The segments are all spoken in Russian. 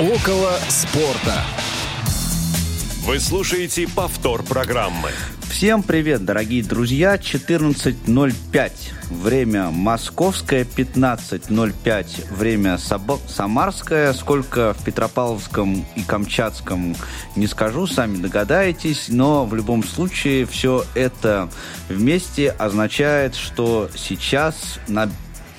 Около спорта. Вы слушаете повтор программы. Всем привет, дорогие друзья. 14.05. Время московское, 15.05. Время самарское. Сколько в Петропавловском и Камчатском не скажу, сами догадаетесь. Но в любом случае все это вместе означает, что сейчас на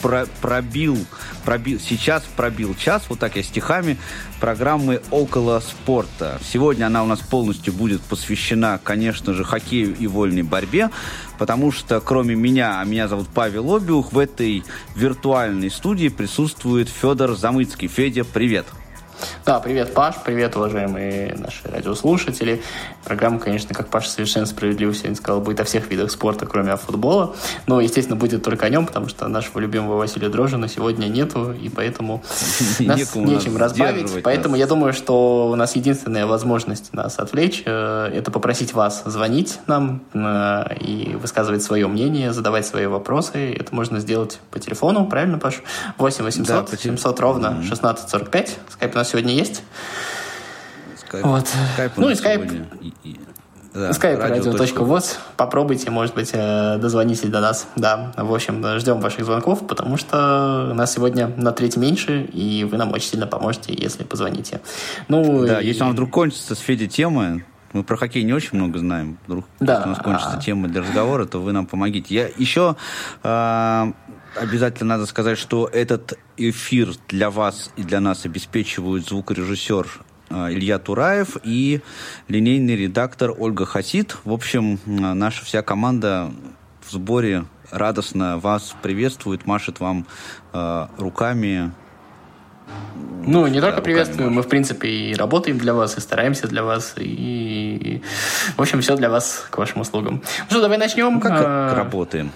про, пробил, пробил, сейчас пробил час, вот так я стихами, программы «Около спорта». Сегодня она у нас полностью будет посвящена, конечно же, хоккею и вольной борьбе, потому что кроме меня, а меня зовут Павел Обиух, в этой виртуальной студии присутствует Федор Замыцкий. Федя, привет! Да, привет, Паш, привет, уважаемые наши радиослушатели. Программа, конечно, как Паша совершенно справедливо сегодня сказал, будет о всех видах спорта, кроме футбола. Но, естественно, будет только о нем, потому что нашего любимого Василия Дрожина сегодня нету, и поэтому нас нечем разбавить. Поэтому я думаю, что у нас единственная возможность нас отвлечь э, это попросить вас звонить нам э, и высказывать свое мнение, задавать свои вопросы. Это можно сделать по телефону, правильно, Паш? 8 800 да, 700 ровно 1645. Скайп у нас сегодня есть. Скайп. Вот. Скайп ну и скайп. Да, Skype radio.voz. Попробуйте, может быть, э, дозвонитесь до нас. Да, в общем, ждем ваших звонков, потому что нас сегодня на треть меньше, и вы нам очень сильно поможете, если позвоните. Ну, да, и... если вам вдруг кончится с Феди темы, мы про хоккей не очень много знаем. Вдруг да. у нас кончится тема для разговора, то вы нам помогите. Я еще э, обязательно надо сказать, что этот эфир для вас и для нас обеспечивают звукорежиссер а, Илья Тураев и линейный редактор Ольга Хасид. В общем, наша вся команда в сборе радостно вас приветствует, машет вам э, руками. Ну, не да, только приветствуем, мы, в принципе, и работаем для вас, и стараемся для вас, и, в общем, все для вас, к вашим услугам. Ну что, давай начнем. Ну, как, как работаем?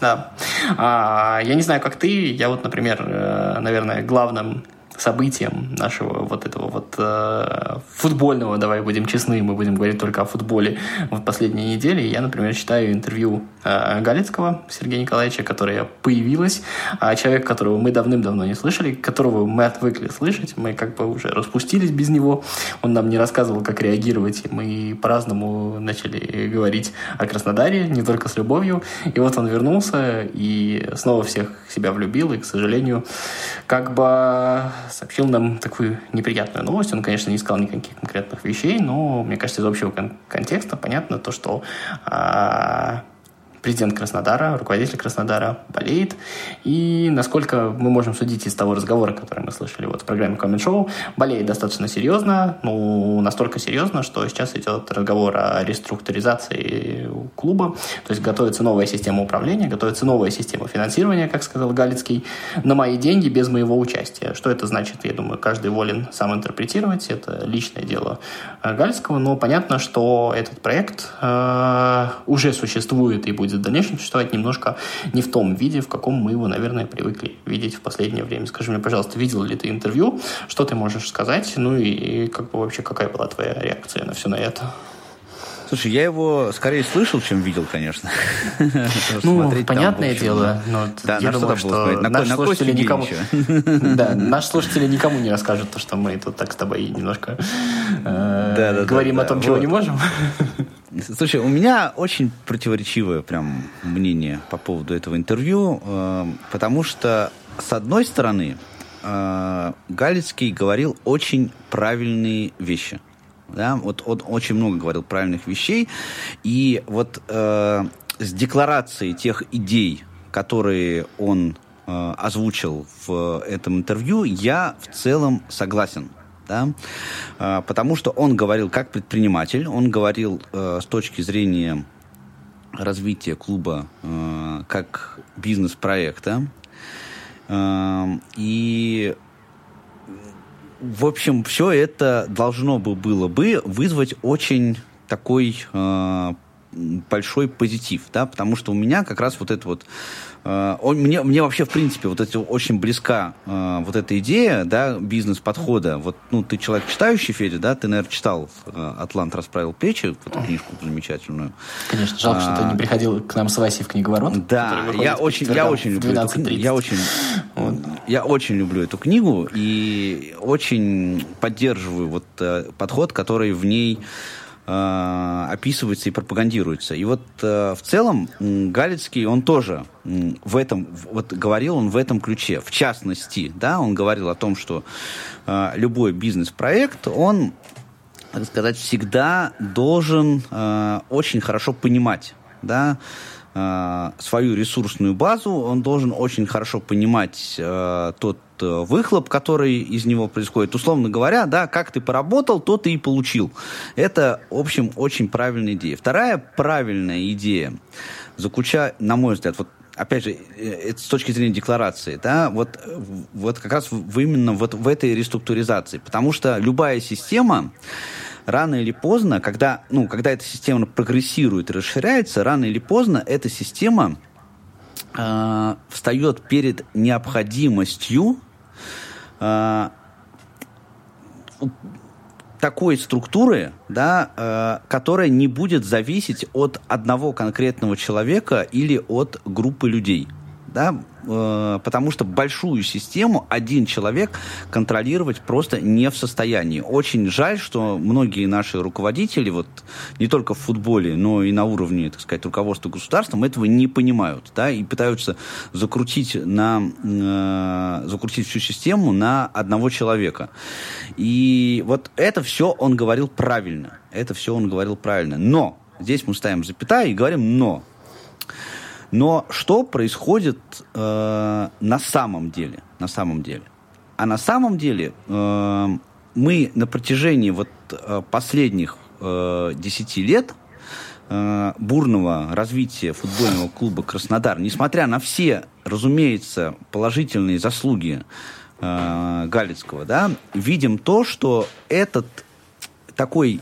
Да. А, я не знаю, как ты. Я вот, например, э, наверное, главным событием нашего вот этого вот э, футбольного, давай будем честны, мы будем говорить только о футболе в последние недели. Я, например, читаю интервью э, Галицкого Сергея Николаевича, которое появилось, а человек, которого мы давным-давно не слышали, которого мы отвыкли слышать, мы как бы уже распустились без него, он нам не рассказывал, как реагировать, и мы по-разному начали говорить о Краснодаре, не только с любовью, и вот он вернулся и снова всех себя влюбил, и, к сожалению, как бы сообщил нам такую неприятную новость. Он, конечно, не сказал никаких конкретных вещей, но, мне кажется, из общего кон- контекста понятно то, что а, президент Краснодара, руководитель Краснодара болеет. И насколько мы можем судить из того разговора, который мы слышали вот в программе Comment Show, болеет достаточно серьезно, ну, настолько серьезно, что сейчас идет разговор о реструктуризации клуба, то есть готовится новая система управления, готовится новая система финансирования, как сказал Галицкий, на мои деньги без моего участия. Что это значит, я думаю, каждый волен сам интерпретировать, это личное дело Галицкого, но понятно, что этот проект э, уже существует и будет будет в дальнейшем существовать немножко не в том виде, в каком мы его, наверное, привыкли видеть в последнее время. Скажи мне, пожалуйста, видел ли ты интервью? Что ты можешь сказать? Ну и, и как бы вообще какая была твоя реакция на все на это? Слушай, я его скорее слышал, чем видел, конечно. Ну, понятное дело. Но да, я думаю, что наши слушатели никому... Да, наши слушатели никому не расскажут то, что мы тут так с тобой немножко э, говорим о том, чего не можем. Слушай, у меня очень противоречивое прям мнение по поводу этого интервью, э, потому что, с одной стороны, э, Галицкий говорил очень правильные вещи. Да? Вот он очень много говорил правильных вещей. И вот э, с декларацией тех идей, которые он э, озвучил в этом интервью, я в целом согласен да, а, потому что он говорил как предприниматель, он говорил э, с точки зрения развития клуба э, как бизнес-проекта, э, и в общем, все это должно бы было бы вызвать очень такой большой позитив, да, потому что у меня как раз вот это вот он, мне, мне вообще, в принципе, вот это очень близка э, вот эта идея, да, бизнес-подхода. Вот, ну, ты человек читающий, Федя, да, ты, наверное, читал э, «Атлант расправил плечи», эту книжку замечательную. Конечно, жалко, а, что ты не приходил к нам с Васей в книговорот. Да, я очень, я очень люблю эту книгу. Я очень, вот. я очень люблю эту книгу и очень поддерживаю вот подход, который в ней Э, описывается и пропагандируется. И вот э, в целом Галицкий, он тоже в этом, вот говорил он в этом ключе. В частности, да, он говорил о том, что э, любой бизнес-проект, он, так сказать, всегда должен очень хорошо понимать, да, свою ресурсную базу, он должен очень хорошо понимать тот Э, выхлоп, который из него происходит. Условно говоря, да, как ты поработал, то ты и получил. Это, в общем, очень правильная идея. Вторая правильная идея заключает, на мой взгляд, вот опять же, э, это с точки зрения декларации, да, вот, вот как раз в, именно вот в этой реструктуризации. Потому что любая система, рано или поздно, когда, ну, когда эта система прогрессирует и расширяется, рано или поздно эта система э, встает перед необходимостью э, такой структуры, да, э, которая не будет зависеть от одного конкретного человека или от группы людей да, потому что большую систему один человек контролировать просто не в состоянии. Очень жаль, что многие наши руководители, вот не только в футболе, но и на уровне, так сказать, руководства государством этого не понимают, да, и пытаются закрутить на э, закрутить всю систему на одного человека. И вот это все он говорил правильно, это все он говорил правильно. Но здесь мы ставим запятая и говорим но но что происходит э, на самом деле? На самом деле. А на самом деле э, мы на протяжении вот э, последних э, 10 лет э, бурного развития футбольного клуба Краснодар, несмотря на все, разумеется, положительные заслуги э, Галицкого, да, видим то, что этот такой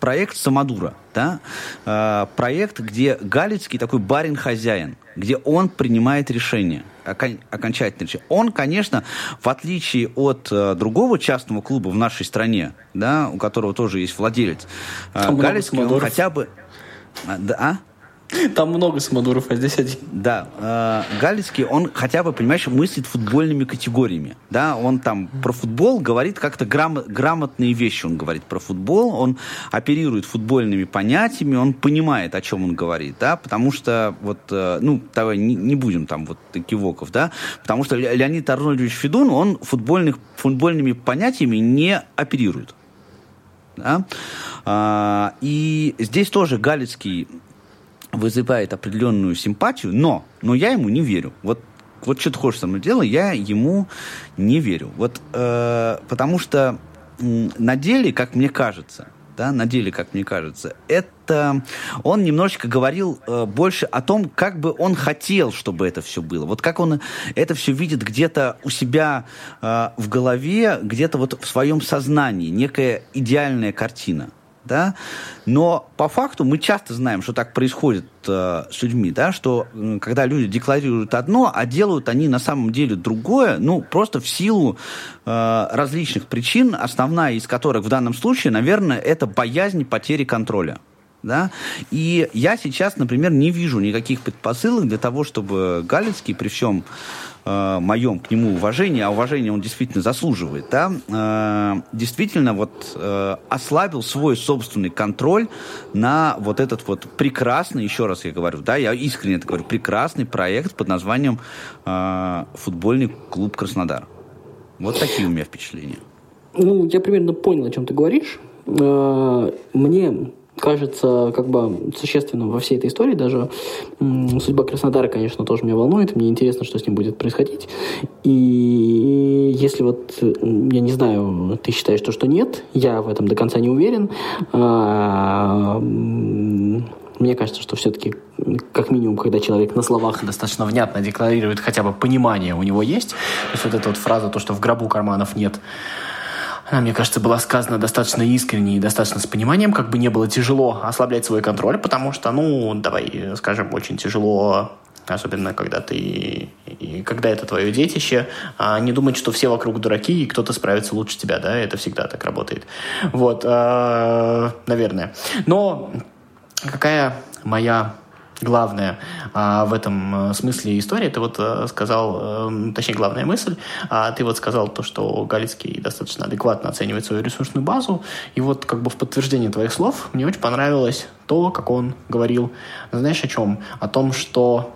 проект Самодура, да, э, проект, где Галицкий такой барин-хозяин, где он принимает решения, окон, окончательное решение. Он, конечно, в отличие от э, другого частного клуба в нашей стране, да, у которого тоже есть владелец, э, Галицкий, он хотя бы... Да, а? Там много самодуров, а здесь один. Да. Э, Галицкий, он хотя бы, понимаешь, мыслит футбольными категориями. Да, он там про футбол говорит как-то грам- грамотные вещи. Он говорит про футбол, он оперирует футбольными понятиями, он понимает, о чем он говорит, да, потому что вот, э, ну, давай не, не будем там вот кивоков, да, потому что Леонид Арнольдович Федун, он футбольных, футбольными понятиями не оперирует. Да? А, и здесь тоже Галицкий вызывает определенную симпатию, но, но я ему не верю. Вот, вот что ты хочешь со мной делать, я ему не верю. Вот, э, потому что э, на деле, как мне кажется, да, на деле, как мне кажется, это он немножечко говорил э, больше о том, как бы он хотел, чтобы это все было. Вот как он это все видит где-то у себя э, в голове, где-то вот в своем сознании, некая идеальная картина да, но по факту мы часто знаем, что так происходит э, с людьми, да, что э, когда люди декларируют одно, а делают они на самом деле другое, ну, просто в силу э, различных причин, основная из которых в данном случае, наверное, это боязнь потери контроля. Да? И я сейчас, например, не вижу никаких предпосылок для того, чтобы Галицкий при всем э, моем к нему уважении, а уважение он действительно заслуживает, да, э, действительно вот э, ослабил свой собственный контроль на вот этот вот прекрасный, еще раз я говорю, да, я искренне это говорю, прекрасный проект под названием э, «Футбольный клуб Краснодар». Вот такие у меня впечатления. Ну, я примерно понял, о чем ты говоришь. Э, мне кажется как бы существенным во всей этой истории. Даже судьба Краснодара, конечно, тоже меня волнует. Мне интересно, что с ним будет происходить. И если вот, я не знаю, ты считаешь, что, что нет, я в этом до конца не уверен. А, мне кажется, что все-таки, как минимум, когда человек на словах достаточно внятно декларирует, хотя бы понимание у него есть. То есть вот эта вот фраза, то, что в гробу карманов нет, она, мне кажется, была сказана достаточно искренне и достаточно с пониманием, как бы не было тяжело ослаблять свой контроль, потому что, ну, давай скажем, очень тяжело особенно когда ты и когда это твое детище, а не думать, что все вокруг дураки и кто-то справится лучше тебя, да, это всегда так работает. Вот, э, наверное. Но какая моя главная а, в этом э, смысле история. Ты вот а, сказал, а, точнее, главная мысль, а, ты вот сказал то, что Галицкий достаточно адекватно оценивает свою ресурсную базу. И вот как бы в подтверждение твоих слов мне очень понравилось то, как он говорил, знаешь о чем? О том, что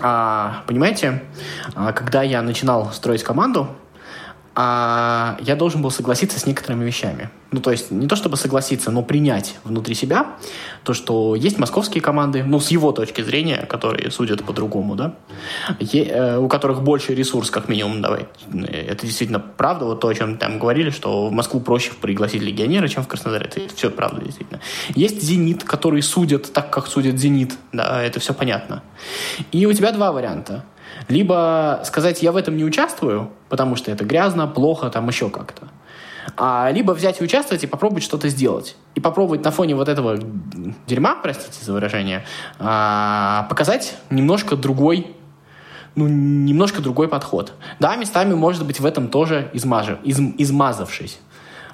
а, понимаете, а, когда я начинал строить команду, а я должен был согласиться с некоторыми вещами. Ну, то есть, не то чтобы согласиться, но принять внутри себя то, что есть московские команды, ну, с его точки зрения, которые судят по-другому, да, е, э, у которых больше ресурс, как минимум, давай. Это действительно правда, вот то, о чем там говорили, что в Москву проще пригласить легионера, чем в Краснодар. Это все правда, действительно. Есть «Зенит», который судят так, как судят «Зенит», да, это все понятно. И у тебя два варианта либо сказать, я в этом не участвую, потому что это грязно, плохо, там еще как-то. А, либо взять и участвовать и попробовать что-то сделать. И попробовать на фоне вот этого дерьма, простите за выражение, а, показать немножко другой ну, немножко другой подход. Да, местами, может быть, в этом тоже измажив, из, измазавшись.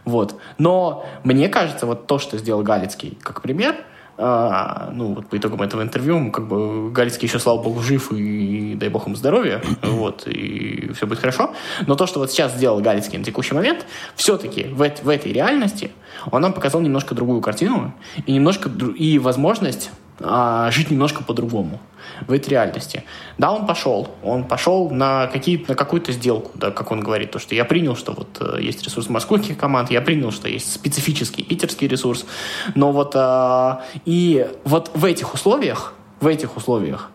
Вот. Но мне кажется, вот то, что сделал Галицкий, как пример, а, ну, вот по итогам этого интервью, как бы Галицкий еще, слава богу, жив, и, дай бог ему здоровья, вот, и все будет хорошо. Но то, что вот сейчас сделал Галицкий на текущий момент, все-таки в, в этой реальности он нам показал немножко другую картину и немножко и возможность а, жить немножко по-другому в этой реальности. Да, он пошел, он пошел на, какие, на какую-то сделку, да, как он говорит, то, что я принял, что вот э, есть ресурс московских команд, я принял, что есть специфический питерский ресурс, но вот э, и вот в этих условиях, в этих условиях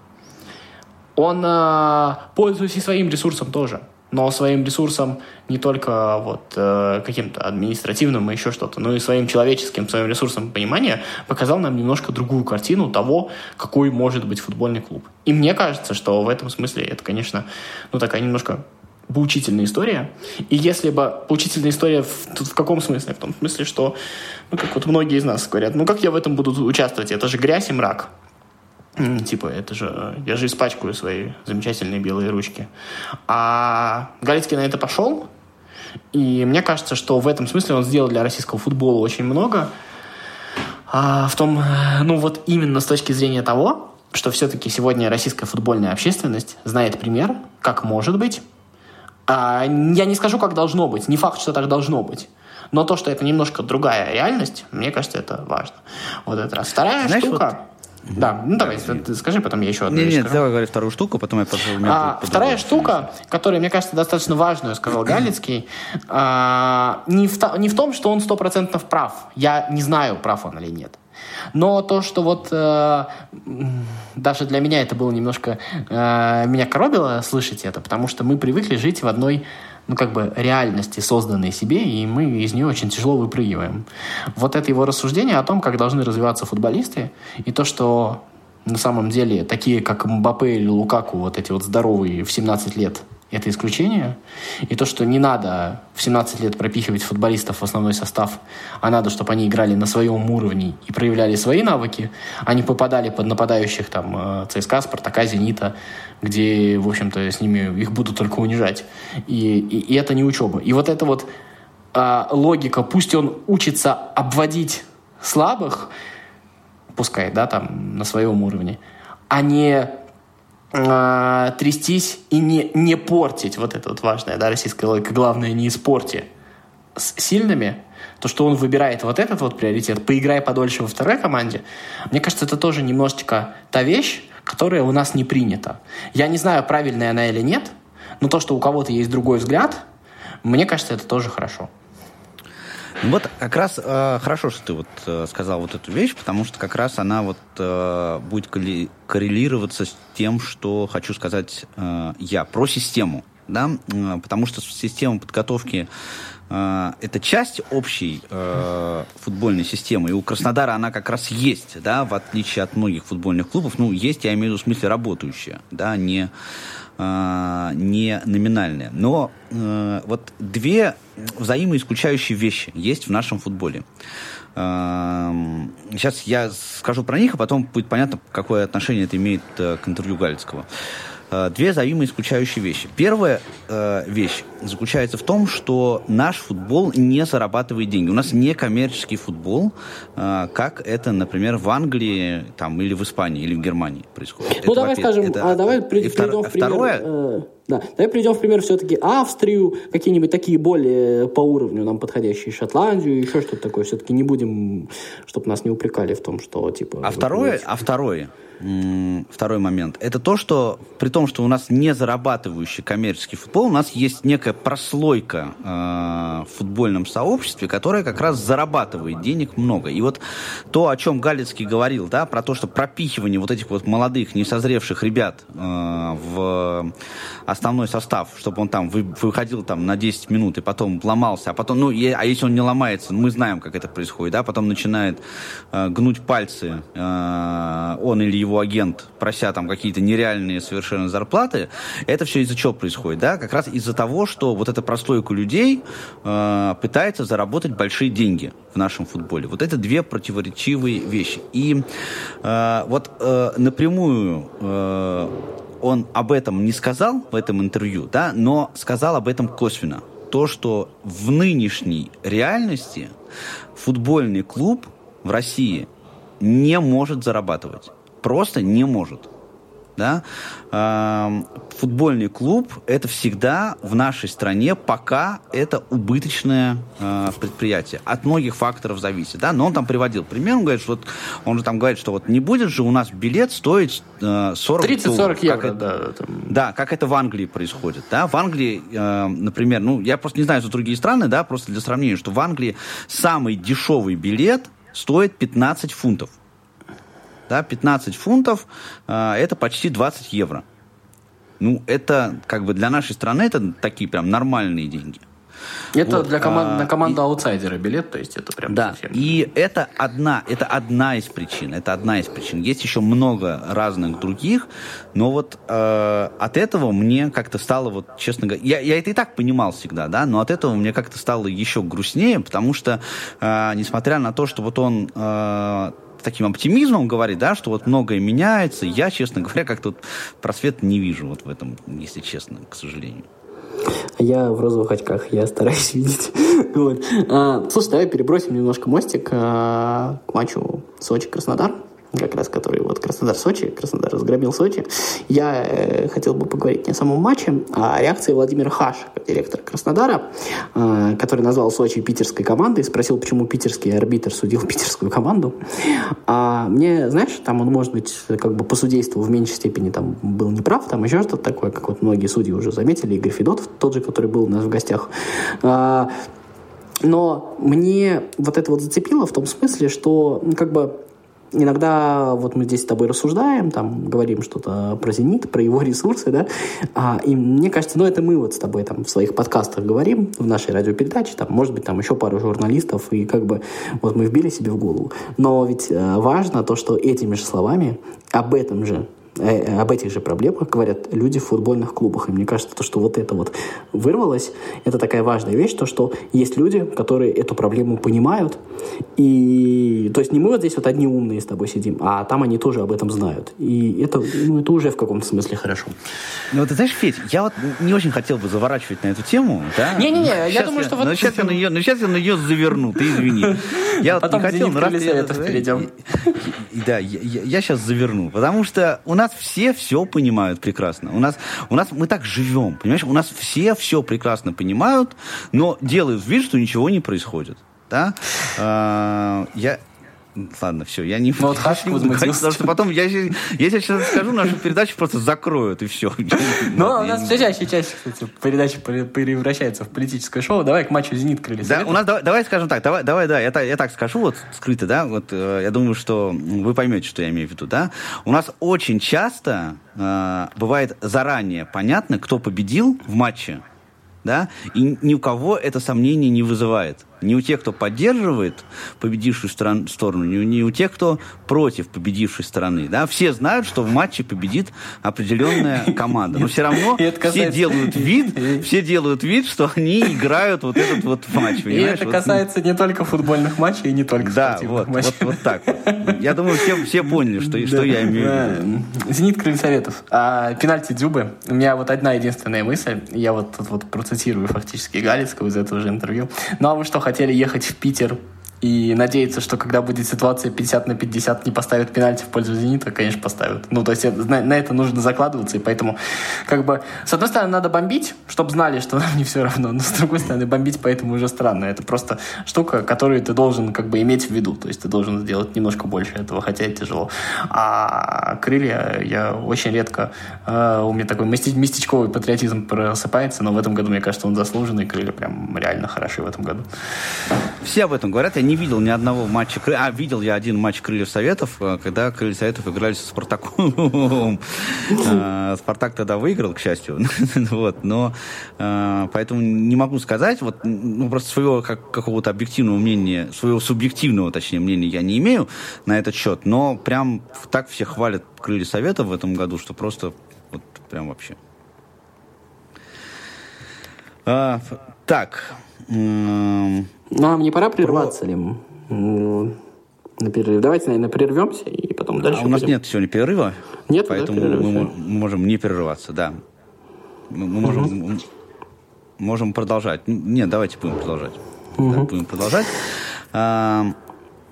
он э, пользуется и своим ресурсом тоже но своим ресурсом не только вот э, каким-то административным и еще что-то, но и своим человеческим, своим ресурсом понимания показал нам немножко другую картину того, какой может быть футбольный клуб. И мне кажется, что в этом смысле это, конечно, ну такая немножко поучительная история. И если бы поучительная история в, в каком смысле? В том смысле, что, ну, как вот многие из нас говорят, ну, как я в этом буду участвовать? Это же грязь и мрак. Типа, это же, я же испачкаю свои замечательные белые ручки. А Галицкий на это пошел, и мне кажется, что в этом смысле он сделал для российского футбола очень много. А, в том, ну вот именно с точки зрения того, что все-таки сегодня российская футбольная общественность знает пример, как может быть. А, я не скажу, как должно быть, не факт, что так должно быть. Но то, что это немножко другая реальность, мне кажется, это важно. Вот это раз. Вторая Знаешь, штука... Вот да, ну давай, ты скажи, потом я еще одну Нет, нет, скажу. давай говори вторую штуку, потом я потом... А, вторая штука, которая, мне кажется, достаточно важную, сказал Галицкий, а, не, в, не в том, что он сто процентов прав. Я не знаю, прав он или нет. Но то, что вот э, даже для меня это было немножко... Э, меня коробило слышать это, потому что мы привыкли жить в одной ну, как бы реальности, созданной себе, и мы из нее очень тяжело выпрыгиваем. Вот это его рассуждение о том, как должны развиваться футболисты, и то, что на самом деле такие, как Мбаппе или Лукаку, вот эти вот здоровые в 17 лет, это исключение. И то, что не надо в 17 лет пропихивать футболистов в основной состав, а надо, чтобы они играли на своем уровне и проявляли свои навыки, они попадали под нападающих там э, ЦСКА, Спартака, Зенита, где, в общем-то, с ними их будут только унижать. И, и, и это не учеба. И вот эта вот а, логика, пусть он учится обводить слабых, пускай, да, там, на своем уровне, а не э, трястись и не, не портить, вот это вот важное, да, российская логика, главное, не испорти с сильными, то, что он выбирает вот этот вот приоритет, поиграй подольше во второй команде, мне кажется, это тоже немножечко та вещь, которая у нас не принята. Я не знаю, правильная она или нет, но то, что у кого-то есть другой взгляд, мне кажется, это тоже хорошо. Вот как раз э, хорошо, что ты вот э, сказал вот эту вещь, потому что как раз она вот э, будет коррелироваться с тем, что хочу сказать э, я про систему, да, э, потому что система подготовки э, это часть общей э, футбольной системы, и у Краснодара она как раз есть, да, в отличие от многих футбольных клубов, ну есть, я имею в виду в смысле работающая, да, не э, не номинальные. Но э, вот две взаимоисключающие вещи есть в нашем футболе. Сейчас я скажу про них, а потом будет понятно, какое отношение это имеет к интервью Галицкого. Э, две взаимоисключающие вещи. Первая э, вещь заключается в том, что наш футбол не зарабатывает деньги. У нас не коммерческий футбол, э, как это, например, в Англии там, или в Испании, или в Германии происходит. Ну, это, давай скажем, это, а давай при, перейдем в пример... Второе... Э, да, давай перейдем в пример все-таки Австрию, какие-нибудь такие более по уровню нам подходящие, Шотландию, еще что-то такое. Все-таки не будем, чтобы нас не упрекали в том, что типа... А второе, а второе, второй момент. Это то, что при том, что у нас не зарабатывающий коммерческий футбол, у нас есть некая прослойка э, в футбольном сообществе, которая как раз зарабатывает денег много. И вот то, о чем Галицкий говорил, да, про то, что пропихивание вот этих вот молодых, несозревших ребят э, в основной состав, чтобы он там вы, выходил там на 10 минут и потом ломался, а потом, ну, и, а если он не ломается, мы знаем, как это происходит, да, потом начинает э, гнуть пальцы э, он или его агент, прося там какие-то нереальные совершенно зарплаты, это все из-за чего происходит, да? Как раз из-за того, что вот эта прослойка людей э, пытается заработать большие деньги в нашем футболе. Вот это две противоречивые вещи. И э, вот э, напрямую э, он об этом не сказал в этом интервью, да, но сказал об этом косвенно. То, что в нынешней реальности футбольный клуб в России не может зарабатывать просто не может. Да? Футбольный клуб это всегда в нашей стране пока это убыточное э, предприятие. От многих факторов зависит. Да? Но он там приводил пример, он говорит, что вот, он же там говорит, что вот не будет же у нас билет стоить э, 40 30-40 евро, это, да. Там... Да, как это в Англии происходит. Да? В Англии, э, например, ну, я просто не знаю за другие страны, да, просто для сравнения, что в Англии самый дешевый билет стоит 15 фунтов. Да, 15 фунтов э, это почти 20 евро. Ну, это как бы для нашей страны это такие прям нормальные деньги. Это вот, для команд, а, на команду и, аутсайдера билет, то есть это прям Да, совсем... и это одна, это одна из причин, это одна из причин. Есть еще много разных других, но вот э, от этого мне как-то стало, вот честно говоря, я, я это и так понимал всегда, да, но от этого мне как-то стало еще грустнее, потому что, э, несмотря на то, что вот он э, таким оптимизмом говорит, да, что вот многое меняется. Я, честно говоря, как-то просвет не вижу вот в этом, если честно, к сожалению. Я в розовых очках, я стараюсь видеть. вот. а, слушай, давай перебросим немножко мостик а, к матчу Сочи-Краснодар как раз который вот Краснодар-Сочи, Краснодар разгромил Сочи, я э, хотел бы поговорить не о самом матче, а о реакции Владимира Хаша, директора Краснодара, э, который назвал Сочи питерской командой, спросил, почему питерский арбитр судил питерскую команду. А мне, знаешь, там он, может быть, как бы по судейству в меньшей степени там был неправ, там еще что-то такое, как вот многие судьи уже заметили, Игорь Федотов, тот же, который был у нас в гостях. А, но мне вот это вот зацепило в том смысле, что ну, как бы иногда вот мы здесь с тобой рассуждаем, там говорим что-то про «Зенит», про его ресурсы, да, а, и мне кажется, ну это мы вот с тобой там в своих подкастах говорим, в нашей радиопередаче, там, может быть, там еще пару журналистов, и как бы вот мы вбили себе в голову. Но ведь э, важно то, что этими же словами об этом же об этих же проблемах говорят люди в футбольных клубах. И мне кажется, то, что вот это вот вырвалось, это такая важная вещь, то, что есть люди, которые эту проблему понимают. И то есть не мы вот здесь вот одни умные с тобой сидим, а там они тоже об этом знают. И это, ну, это уже в каком-то смысле хорошо. Ну, ты знаешь, Федь, я вот не очень хотел бы заворачивать на эту тему. Да? Не-не-не, я думаю, что вот... Ну, сейчас я на ее, ну, сейчас я на ее заверну, ты извини. Я вот не хотел, но раз перейдем. Да, я сейчас заверну, потому что у нас нас все все понимают прекрасно. У нас, у нас мы так живем, понимаешь? У нас все все прекрасно понимают, но делают вид, что ничего не происходит. Да? А, я, Ладно, все, я не, ну, вот не буду говорить, потому что потом я, я сейчас скажу, нашу передачу просто закроют, и все. Ну, у нас все чаще чаще, кстати, передача превращается в политическое шоу. Давай к матчу «Зенит» крылья Да, у нас, давай, давай скажем так, давай, давай, да, я, я так скажу, вот скрыто, да, вот э, я думаю, что вы поймете, что я имею в виду, да. У нас очень часто э, бывает заранее понятно, кто победил в матче, да, и ни у кого это сомнение не вызывает. Ни у тех, кто поддерживает победившую стран, сторону, ни, ни у тех, кто против победившей стороны. Да? Все знают, что в матче победит определенная команда. Но все равно все делают вид, все делают вид, что они играют вот этот вот матч. И это касается не только футбольных матчей и не только да, вот, матчей. Вот, вот так вот. Я думаю, все, все поняли, что, да, что я имею в виду. Зенит Крылья Советов. А, пенальти Дзюбы. У меня вот одна единственная мысль. Я вот тут вот процитирую фактически Галицкого из этого же интервью. Ну а вы что, хотели ехать в Питер и надеяться, что когда будет ситуация 50 на 50, не поставят пенальти в пользу «Зенита», конечно, поставят. Ну, то есть на, на это нужно закладываться, и поэтому, как бы, с одной стороны, надо бомбить, чтобы знали, что нам не все равно, но с другой стороны, бомбить поэтому уже странно. Это просто штука, которую ты должен, как бы, иметь в виду, то есть ты должен сделать немножко больше этого, хотя это тяжело. А крылья я очень редко, э, у меня такой местечковый патриотизм просыпается, но в этом году, мне кажется, он заслуженный, крылья прям реально хороши в этом году. Все об этом говорят, я не видел ни одного матча, а видел я один матч Крыльев Советов, э, когда Крылья Советов играли со Спартаком. Э, Спартак тогда выиграл, к счастью. вот, но э, поэтому не могу сказать, вот, ну, просто своего как, какого-то объективного мнения, своего субъективного, точнее, мнения я не имею на этот счет, но прям так все хвалят Крылья Советов в этом году, что просто вот прям вообще. А, так, ну, а пора прерваться Про... ли? Ну, на перерыв. Давайте, наверное, прервемся и потом дальше. А у нас пойдем. нет сегодня перерыва. Нет, поэтому перерыв, мы, мы можем не прерываться, да. Мы, мы можем, угу. можем продолжать. Нет, давайте будем продолжать. Угу. Да, будем продолжать. А,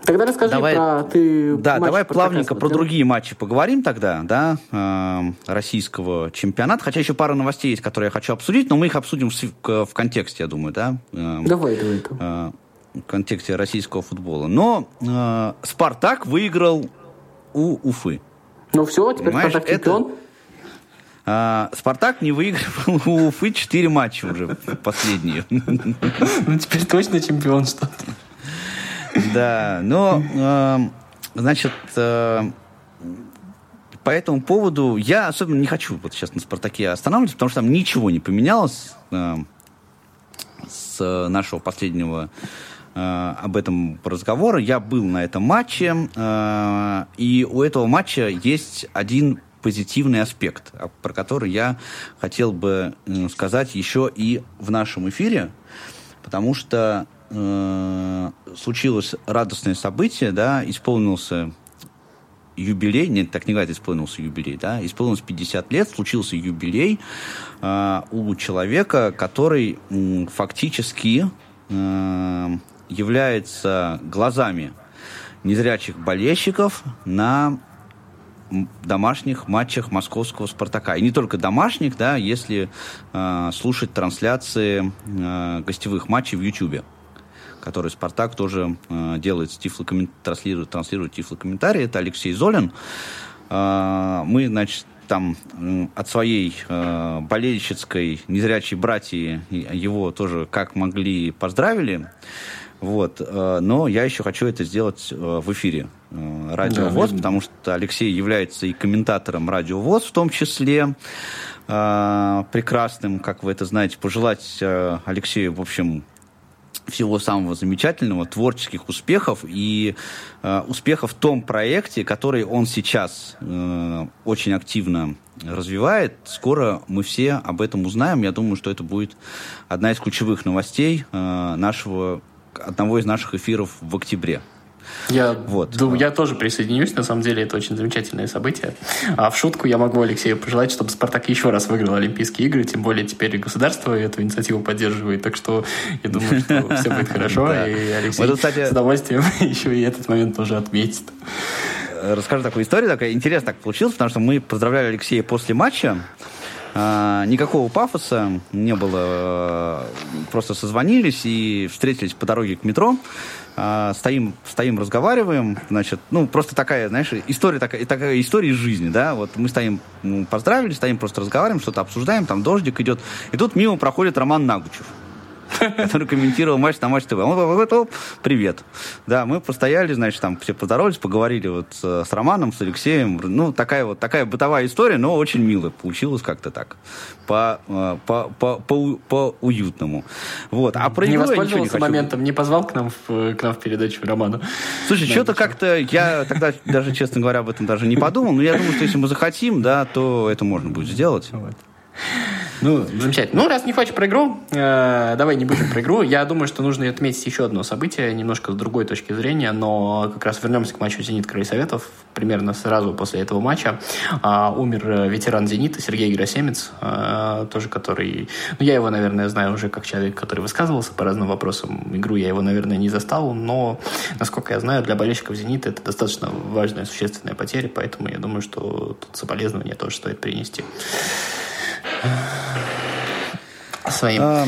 Тогда расскажи давай, про ты. Да, давай плавненько про другие матчи поговорим тогда, да, э, российского чемпионата. Хотя еще пара новостей есть, которые я хочу обсудить, но мы их обсудим в, в контексте, я думаю, да. Э, давай, давай. Э, в контексте российского футбола. Но э, Спартак выиграл у Уфы. Ну все, теперь Понимаешь, Спартак чемпион. Это... А, Спартак не выиграл у Уфы 4 матча уже последние. Ну теперь точно чемпион что-то. Да, но, э, значит, э, по этому поводу я особенно не хочу вот сейчас на «Спартаке» останавливаться, потому что там ничего не поменялось э, с нашего последнего э, об этом разговора. Я был на этом матче, э, и у этого матча есть один позитивный аспект, про который я хотел бы сказать еще и в нашем эфире, потому что э, случилось радостное событие, да, исполнился юбилей, нет, так не говорят, исполнился юбилей, да, исполнилось 50 лет, случился юбилей э, у человека, который э, фактически э, является глазами незрячих болельщиков на домашних матчах московского «Спартака». И не только домашних, да, если э, слушать трансляции э, гостевых матчей в Ютьюбе который «Спартак» тоже э, делает, тифлокоммен... транслирует, транслирует тифлокомментарии. Это Алексей Золин. Э, мы, значит, там э, от своей э, болельщицкой незрячей братьи его тоже как могли поздравили. Вот. Э, но я еще хочу это сделать э, в эфире Радио ВОЗ, да, потому что Алексей является и комментатором Радио ВОЗ в том числе. Прекрасным, как вы это знаете, пожелать Алексею, в общем, всего самого замечательного, творческих успехов и э, успехов в том проекте, который он сейчас э, очень активно развивает. Скоро мы все об этом узнаем. Я думаю, что это будет одна из ключевых новостей э, нашего одного из наших эфиров в октябре. Я, вот. думаю, я тоже присоединюсь. На самом деле это очень замечательное событие. А в шутку я могу Алексею пожелать, чтобы Спартак еще раз выиграл Олимпийские игры. Тем более теперь государство эту инициативу поддерживает. Так что я думаю, что все будет хорошо. И Алексей с удовольствием еще и этот момент тоже отметит. Расскажу такую историю. Такая интересно так получилось, потому что мы поздравляли Алексея после матча. А, никакого пафоса не было. Просто созвонились и встретились по дороге к метро. А, стоим, стоим, разговариваем, значит, ну, просто такая, знаешь, история такая, такая история из жизни, да, вот мы стоим, поздравили, стоим, просто разговариваем, что-то обсуждаем, там дождик идет, и тут мимо проходит Роман Нагучев. который комментировал матч на Матч ТВ. Он говорит, привет. Да, мы постояли, значит, там все поздоровались, поговорили вот с, с Романом, с Алексеем. Ну, такая вот такая бытовая история, но очень мило получилось как-то так. По, э, по, по, по, по уютному. Вот. А про не воспользовался не моментом, не позвал к нам в, к нам в передачу Романа. Слушай, что-то как-то я тогда даже, честно говоря, об этом даже не подумал, но я думаю, что если мы захотим, да, то это можно будет сделать. Вот. Ну, замечательно. Ну, раз не хочешь про игру, э, давай не будем про игру. Я думаю, что нужно отметить еще одно событие, немножко с другой точки зрения, но как раз вернемся к матчу «Зенит» Крылья Советов. Примерно сразу после этого матча э, умер ветеран «Зенита» Сергей Герасемец, э, тоже который... Ну, я его, наверное, знаю уже как человек, который высказывался по разным вопросам. Игру я его, наверное, не застал, но, насколько я знаю, для болельщиков «Зенита» это достаточно важная, существенная потеря, поэтому я думаю, что тут соболезнования тоже стоит принести своим. А,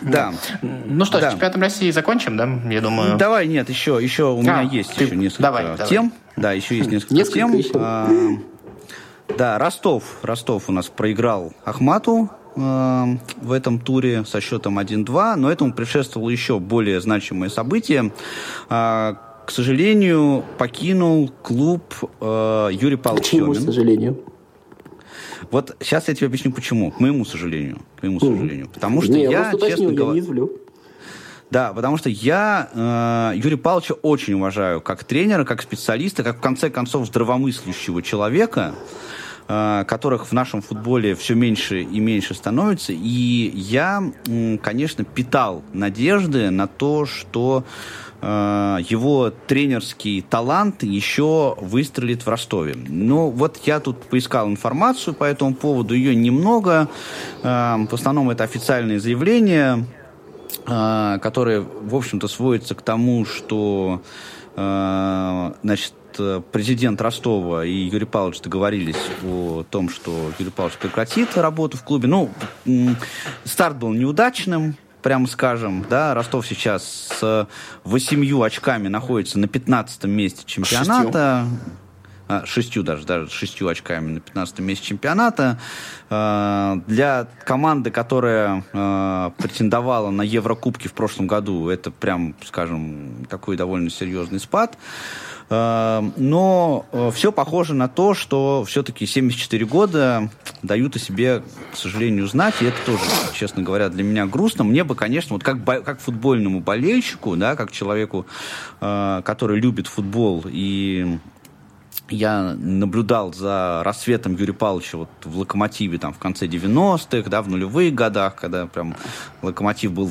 да. Ну что, Да. с чемпионатом России закончим, да? Я думаю. Давай, нет, еще, еще у меня А, есть ты- еще несколько давай, давай. тем. Да, еще есть несколько, Несколько тем. еще. А, да, Ростов. Ростов у нас проиграл Ахмату а, в этом туре со счетом 1-2, но этому предшествовало еще более значимое событие. А, к сожалению, покинул клуб а, Юрий Павлович Почему, к Семин. сожалению? Вот сейчас я тебе объясню, почему. К моему сожалению. К моему сожалению. Потому что Не, я я, честно говоря... не извлю. Да, потому что я э, Юрия Павловича очень уважаю как тренера, как специалиста, как в конце концов здравомыслящего человека, которых в нашем футболе все меньше и меньше становится. И я, конечно, питал надежды на то, что э, его тренерский талант еще выстрелит в Ростове. Но вот я тут поискал информацию по этому поводу, ее немного. Э, в основном это официальные заявления которая, в общем-то, сводится к тому, что значит, э, президент Ростова и Юрий Павлович договорились о том, что Юрий Павлович прекратит работу в клубе. Ну, старт был неудачным, прямо скажем, да, Ростов сейчас с восемью очками находится на 15 месте чемпионата. А, шестью даже, даже шестью очками на 15 месте чемпионата. А, Для команды, которая а, претендовала на Еврокубки в прошлом году, это прям, скажем, такой довольно серьезный спад. А, Но все похоже на то, что все-таки 74 года дают о себе, к сожалению, знать, и это тоже, честно говоря, для меня грустно. Мне бы, конечно, вот как, как футбольному болельщику, да, как человеку, а, который любит футбол и я наблюдал за рассветом Юрия Павловича вот в «Локомотиве» там в конце 90-х, да, в нулевых годах, когда прям «Локомотив» был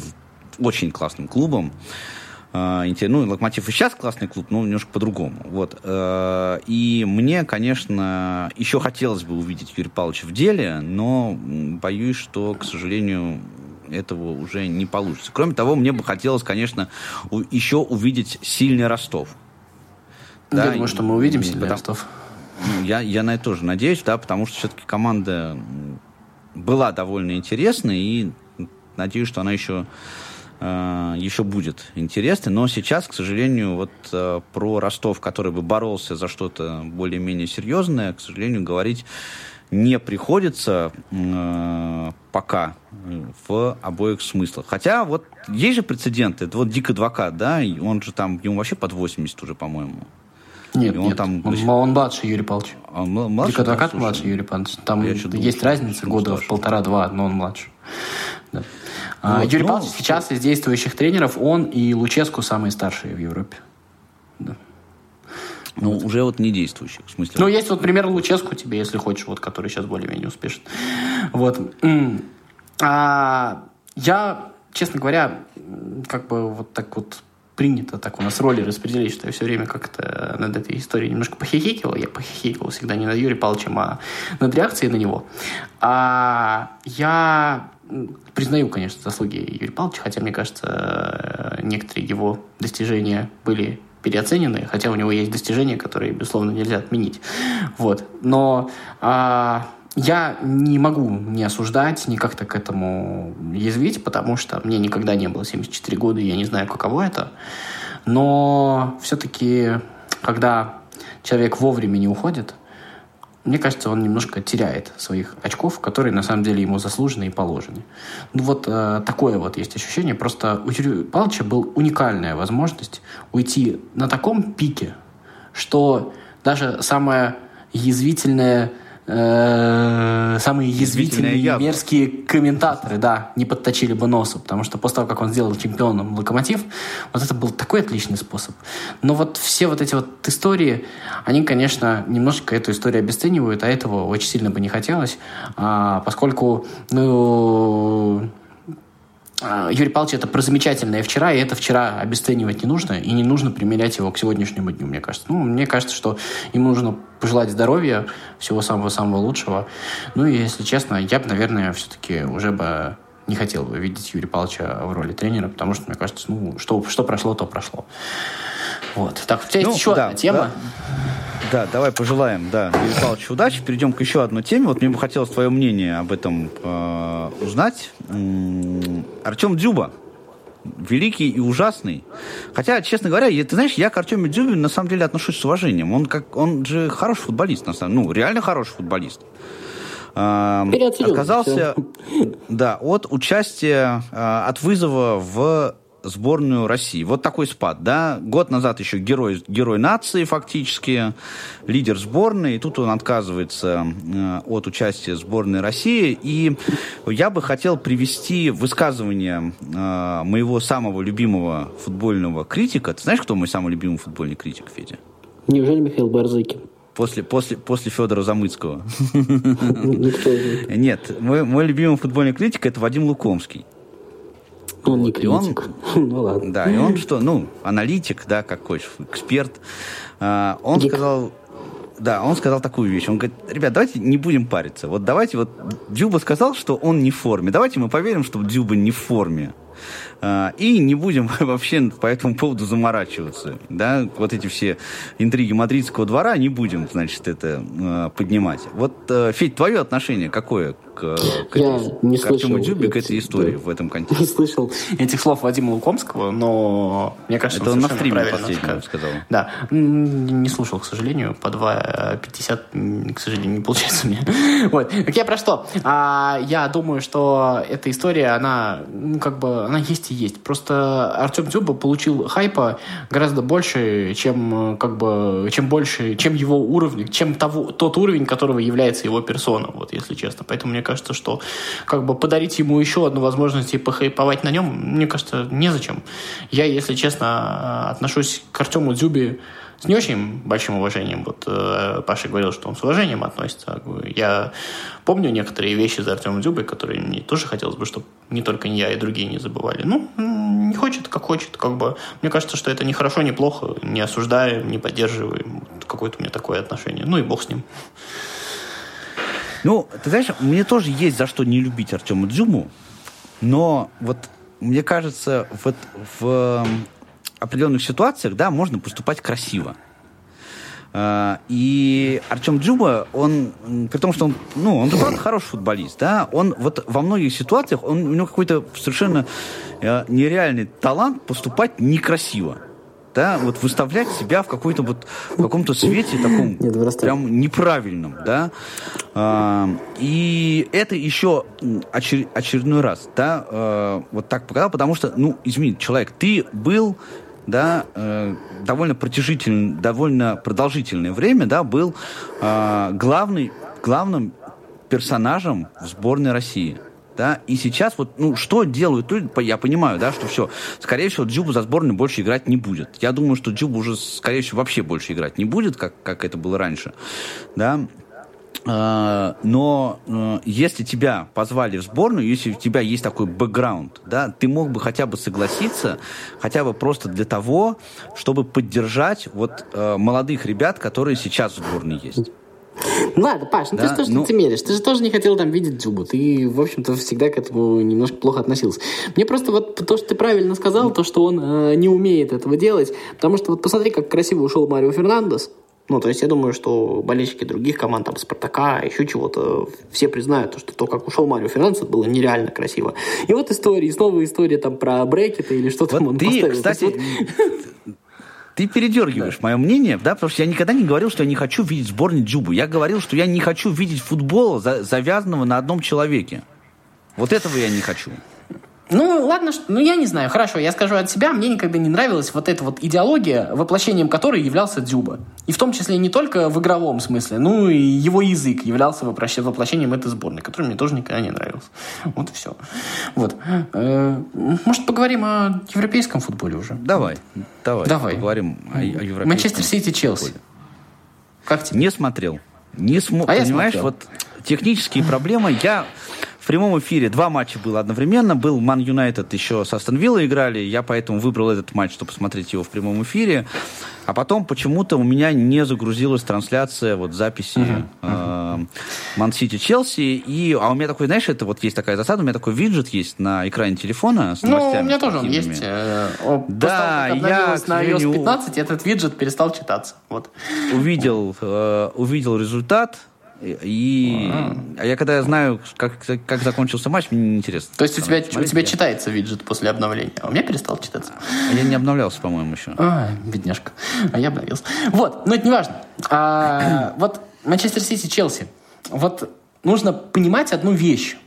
очень классным клубом. А, Ну, «Локомотив» и сейчас классный клуб, но немножко по-другому. Вот. Э, И мне, конечно, еще хотелось бы увидеть Юрия Павловича в деле, но боюсь, что, к сожалению, этого уже не получится. Кроме того, мне бы хотелось, конечно, еще увидеть сильный Ростов. Я Да, думаю, что мы увидим и- сильный потому- Ростов. ну, я, я на это тоже надеюсь, да, потому что все-таки команда была довольно интересной, и надеюсь, что она еще, э, еще будет интересной. Но сейчас, к сожалению, вот э, про Ростов, который бы боролся за что-то более-менее серьезное, к сожалению, говорить не приходится э, пока э, в обоих смыслах. Хотя вот есть же прецеденты. Это вот Дик Адвокат, да, и он же там, ему вообще под 80 уже, по-моему. Нет, И он нет, там он, он младше Юрий Павлович. А младше, Дик да, адвокат слушай? младше Юрий Павлович. Там Я думал, есть разница года в полтора-два, но он младше. Да. А, Вот, Юрий ну, Павлович сейчас из действующих тренеров, он и Луческу самые старшие в Европе. Ну, уже вот не действующих, в смысле. Ну, есть вот пример Луческу тебе, если хочешь, вот, который сейчас более-менее успешен. Вот. А, я, честно говоря, как бы вот так вот принято так у нас роли распределить, что я все время как-то над этой историей немножко похихикивал. Я похихикивал всегда не над Юрием Павловичем, а над реакцией на него. А я признаю, конечно, заслуги Юрия Павловича, хотя, мне кажется, э, некоторые его достижения были переоценены, хотя у него есть достижения, которые, безусловно, нельзя отменить. Вот. Но а, я не могу не осуждать, ни как-то к этому язвить, потому что мне никогда не было 74 года, и я не знаю, каково это. Но все-таки, когда человек вовремя не уходит, мне кажется, он немножко теряет своих очков, которые на самом деле ему заслужены и положены. Ну вот э, такое вот есть ощущение. Просто у Юрия Павловича была уникальная возможность уйти на таком пике, что даже самая язвительная э, самые язвительные и мерзкие комментаторы, да, не подточили бы носу, потому что после того, как он сделал чемпионом Локомотив, вот это был такой отличный способ. Но вот все вот эти вот истории, они, конечно, немножко эту историю обесценивают, а этого очень сильно бы не хотелось, а, поскольку, ну, Юрий Павлович это про замечательное вчера, и это вчера обесценивать не нужно, и не нужно примерять его к сегодняшнему дню, мне кажется. Ну, мне кажется, что ему нужно пожелать здоровья, всего самого-самого лучшего. Ну, и, если честно, я бы, наверное, все-таки уже бы не хотел бы видеть Юрия Павловича в роли тренера, потому что, мне кажется, ну, что, что прошло, то прошло. Вот. Так, у тебя ну, есть еще да, одна тема? Да. Да, давай пожелаем, да, Юрию Павловичу удачи. Перейдем к еще одной теме. Вот мне бы хотелось твое мнение об этом э, узнать. Артем Дзюба, великий и ужасный. Хотя, честно говоря, я, ты знаешь, я к Артему Дзюбе на самом деле отношусь с уважением. Он, как, он же хороший футболист, на самом деле. Ну, реально хороший футболист. Э, отказался да, от участия, э, от вызова в сборную России. Вот такой спад, да. Год назад еще герой, герой нации фактически, лидер сборной, и тут он отказывается э, от участия сборной России. И я бы хотел привести высказывание э, моего самого любимого футбольного критика. Ты знаешь, кто мой самый любимый футбольный критик, Федя? Неужели Михаил Барзыкин? После, после, после Федора Замыцкого. Нет, мой, мой любимый футбольный критик это Вадим Лукомский. Он не критик. Он, ну ладно. Да, и он что, ну, аналитик, да, как хочешь, эксперт. А, он Гик. сказал, да, он сказал такую вещь. Он говорит, ребят, давайте не будем париться. Вот давайте, вот Дзюба сказал, что он не в форме. Давайте мы поверим, что Дзюба не в форме. А, и не будем вообще по этому поводу заморачиваться. Да? Вот эти все интриги мадридского двора не будем, значит, это а, поднимать. Вот, э, Федь, твое отношение какое к, к, Я этой, не к Артему Дзюбе, к этой истории да. в этом контексте? Не слышал этих слов Вадима Лукомского, но мне кажется, это он, он на стриме последнего сказал. Да, не слушал, к сожалению, по 2.50, к сожалению, не получается у меня. Вот. Так я про что? А, я думаю, что эта история, она, ну, как бы, она есть и есть. Просто Артем Дзюба получил хайпа гораздо больше, чем как бы, чем больше, чем его уровень, чем того, тот уровень, которого является его персона, вот если честно. Поэтому мне кажется, что как бы подарить ему еще одну возможность и похайповать на нем, мне кажется, незачем. Я, если честно, отношусь к Артему Дзюбе с не очень большим уважением. Вот э, Паша говорил, что он с уважением относится. Я помню некоторые вещи за Артемом Дзюбой, которые мне тоже хотелось бы, чтобы не только я и другие не забывали. Ну, не хочет, как хочет. Как бы. Мне кажется, что это не хорошо, не плохо. Не осуждаем, не поддерживаем. Какое-то у меня такое отношение. Ну и бог с ним. Ну, ты знаешь, мне тоже есть за что не любить Артема Дзюму, но вот мне кажется, вот в определенных ситуациях, да, можно поступать красиво. А, и Артем Джуба, он, при том, что он, ну, он правда хороший футболист, да, он вот во многих ситуациях, он, у него какой-то совершенно э, нереальный талант поступать некрасиво. Да, вот выставлять себя в какой-то вот в каком-то свете таком Нет, прям неправильном, да. А, и это еще очер, очередной раз, да, а, вот так показал, потому что, ну, извини, человек, ты был да, э, довольно протяжительное, довольно продолжительное время, да, был э, главный, главным персонажем в сборной России. Да, и сейчас вот, ну, что делают люди, я понимаю, да, что все, скорее всего, Джубу за сборную больше играть не будет. Я думаю, что Джубу уже, скорее всего, вообще больше играть не будет, как, как это было раньше, да, но э, если тебя позвали в сборную, если у тебя есть такой бэкграунд, да, ты мог бы хотя бы согласиться, хотя бы просто для того, чтобы поддержать вот э, молодых ребят, которые сейчас в сборной есть. Ну ладно, Паш, ну да, ты же тоже ну... лицемеришь. Ты же тоже не хотел там видеть Дзюбу. Ты, в общем-то, всегда к этому немножко плохо относился. Мне просто вот то, что ты правильно сказал, то, что он э, не умеет этого делать, потому что вот посмотри, как красиво ушел Марио Фернандес. Ну, то есть я думаю, что болельщики других команд, там, Спартака, еще чего-то, все признают, что то, как ушел Марио Фернандес, было нереально красиво. И вот история, снова история там про брекеты или что то вот он ты, поставил. Кстати, Ты передергиваешь мое мнение, да, потому что я никогда не говорил, что я не хочу видеть сборник Джубу. Я говорил, что я не хочу видеть футбола, за- завязанного на одном человеке. Вот этого я не хочу. Ну, ладно, что- ну я не знаю, хорошо, я скажу от себя, мне никогда не нравилась вот эта вот идеология, воплощением которой являлся Дзюба. И в том числе не только в игровом смысле, ну и его язык являлся воплощ- воплощением этой сборной, который мне тоже никогда не нравился. Вот и все. Вот. Э, Может, поговорим о европейском футболе уже? Давай, давай, Давай. поговорим о, о европейском Манчестер Сити, Челси. Как тебе? Не смотрел. Не смо... А я Понимаешь, смотрел. вот технические проблемы. Я прямом эфире два матча было одновременно. Был Ман Юнайтед еще с Астон Виллой играли. Я поэтому выбрал этот матч, чтобы посмотреть его в прямом эфире. А потом почему-то у меня не загрузилась трансляция вот записи Ман Сити Челси. И, а у меня такой, знаешь, это вот есть такая засада, у меня такой виджет есть на экране телефона с Ну, у меня тоже он есть. э, Да, я, на iOS сожалению, 15, этот виджет перестал читаться. Вот. увидел, э, увидел результат, и а я когда знаю, как, как закончился матч, мне неинтересно. То есть у тебя, у тебя я- читается виджет после обновления, а у меня перестал читаться. Я не обновлялся, по-моему, еще. А, бедняжка. А я обновился. Вот, но это не важно. А, вот Манчестер Сити, Челси. Вот нужно понимать одну вещь.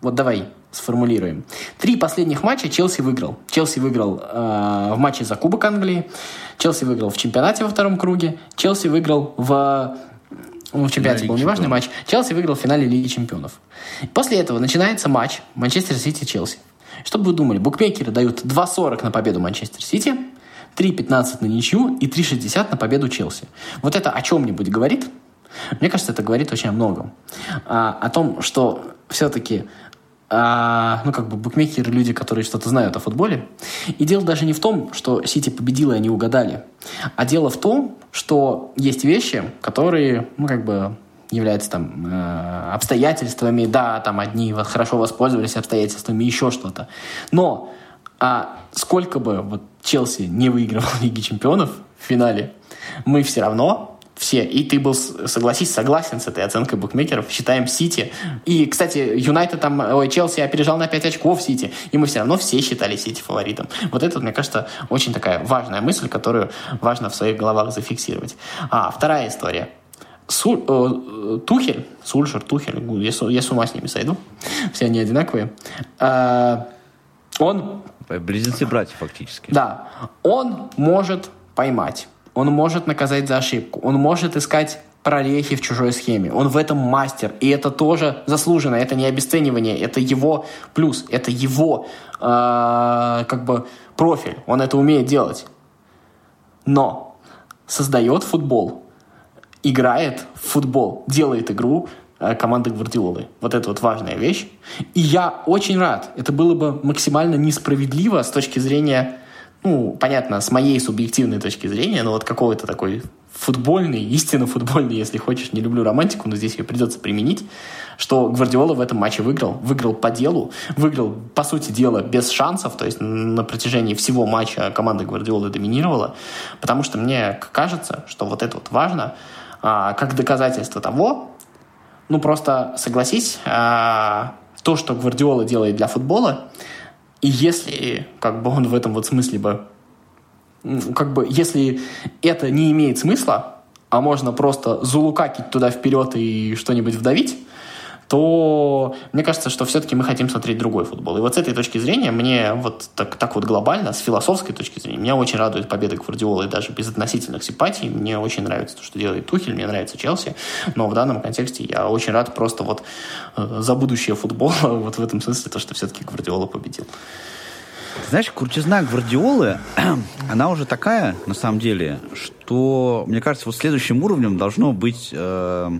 Вот давай сформулируем. Три последних матча Челси выиграл. Челси выиграл э, в матче за Кубок Англии. Челси выиграл в чемпионате во втором круге. Челси выиграл в... ну, в чемпионате был неважный матч. Челси выиграл в финале Лиги Чемпионов. После этого начинается матч Манчестер Сити-Челси. Что бы вы думали? Букмекеры дают 2.40 на победу Манчестер Сити, 3.15 на ничью и 3.60 на победу Челси. Вот это о чем-нибудь говорит? Мне кажется, это говорит очень о многом. А, о том, что все-таки а, ну, как бы букмекеры люди, которые что-то знают о футболе. И дело даже не в том, что Сити победила, и они угадали. А дело в том, что есть вещи, которые, ну, как бы являются там э, обстоятельствами, да, там одни хорошо воспользовались обстоятельствами, еще что-то. Но а сколько бы вот Челси не выигрывал Лиги Чемпионов в финале, мы все равно все, и ты был, согласись, согласен с этой оценкой букмекеров, считаем Сити. И, кстати, Юнайтед там, ой, Челси опережал на 5 очков Сити, и мы все равно все считали Сити фаворитом. Вот это, мне кажется, очень такая важная мысль, которую важно в своих головах зафиксировать. А, вторая история. Су- э, э, Тухель, Сульшер, Тухель, я, с- я с ума с ними сойду, все они одинаковые. А, он Близнецы-братья фактически. да, он может поймать, он может наказать за ошибку, он может искать прорехи в чужой схеме. Он в этом мастер, и это тоже заслуженно, это не обесценивание, это его плюс, это его э, как бы профиль, он это умеет делать. Но создает футбол, играет в футбол, делает игру э, команды Гвардиолы. Вот это вот важная вещь. И я очень рад. Это было бы максимально несправедливо с точки зрения, ну, понятно, с моей субъективной точки зрения, но вот какого-то такой футбольный, истинно футбольный, если хочешь, не люблю романтику, но здесь ее придется применить, что Гвардиола в этом матче выиграл. Выиграл по делу, выиграл, по сути дела, без шансов, то есть на протяжении всего матча команда Гвардиолы доминировала, потому что мне кажется, что вот это вот важно, а, как доказательство того, ну просто согласись, а, то, что Гвардиола делает для футбола, и если как бы он в этом вот смысле бы как бы, если это не имеет смысла, а можно просто залукакить туда вперед и что-нибудь вдавить, то мне кажется, что все-таки мы хотим смотреть другой футбол. И вот с этой точки зрения мне вот так, так вот глобально, с философской точки зрения, меня очень радует победа Гвардиолы даже без относительных симпатий. Мне очень нравится то, что делает Тухель, мне нравится Челси. Но в данном контексте я очень рад просто вот э, за будущее футбола, вот в этом смысле, то, что все-таки Гвардиола победил. Знаешь, крутизна Гвардиолы, она уже такая, на самом деле, что, мне кажется, вот следующим уровнем должно быть, э,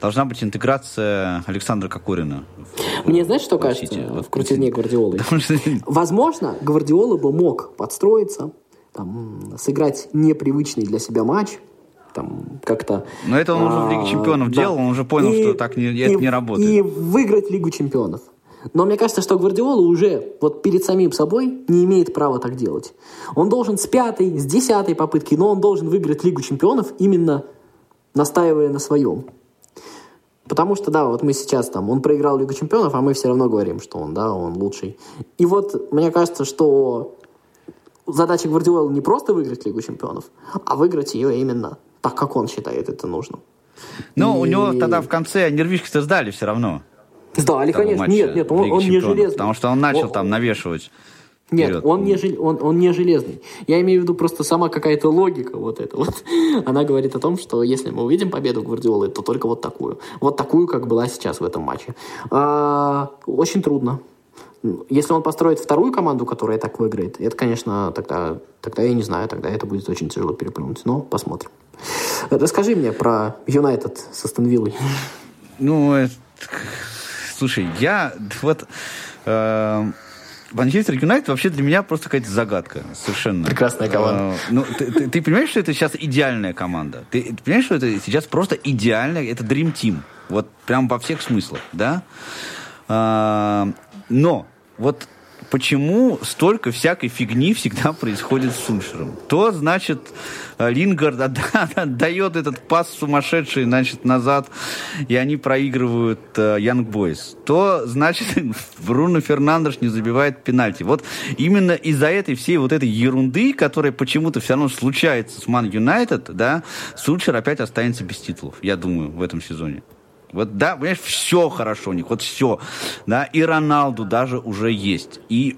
должна быть интеграция Александра Кокорина. в- Мне знаешь, что в кажется Сити? В крутизне Гвардиолы? Что- Возможно, Гвардиола бы мог подстроиться, там, сыграть непривычный для себя матч, там, как-то... Но это он уже в Лиге а, Чемпионов да. делал, он уже понял, что так не- это не работает. И выиграть Лигу Чемпионов. Но мне кажется, что Гвардиола уже вот перед самим собой не имеет права так делать. Он должен с пятой, с десятой попытки, но он должен выиграть Лигу Чемпионов именно настаивая на своем. Потому что, да, вот мы сейчас там, он проиграл Лигу Чемпионов, а мы все равно говорим, что он, да, он лучший. И вот мне кажется, что задача Гвардиолы не просто выиграть Лигу Чемпионов, а выиграть ее именно так, как он считает это нужным. Но и... у него тогда в конце нервишки-то сдали все равно. Сдали, конечно. Нет, нет, он, он не железный. Потому что он начал он, там навешивать. Нет, вперед. он не, жел, он, он не железный. Я имею в виду просто сама какая-то логика вот эта вот. Она говорит о том, что если мы увидим победу Гвардиолы, то только вот такую. Вот такую, как была сейчас в этом матче. А, очень трудно. Если он построит вторую команду, которая так выиграет, это, конечно, тогда, тогда я не знаю, тогда это будет очень тяжело переплюнуть. Но посмотрим. Расскажи мне про Юнайтед со Станвиллой. Ну, это... слушай, я вот... Э Манчестер Юнайтед вообще для меня просто какая-то загадка. Совершенно. Прекрасная команда. А, ну, ты, ты, ты понимаешь, что это сейчас идеальная команда? Ты, ты понимаешь, что это сейчас просто идеальная, это Dream Team. Вот прям во всех смыслах, да? А, но вот почему столько всякой фигни всегда происходит с Сульшером. То, значит, Лингард отдает этот пас сумасшедший, значит, назад, и они проигрывают Янг uh, Бойс. То, значит, Бруно Фернандеш не забивает пенальти. Вот именно из-за этой всей вот этой ерунды, которая почему-то все равно случается с Ман Юнайтед, да, Сульшер опять останется без титулов, я думаю, в этом сезоне. Вот, да, понимаешь, все хорошо у них, вот все. Да, и Роналду даже уже есть. И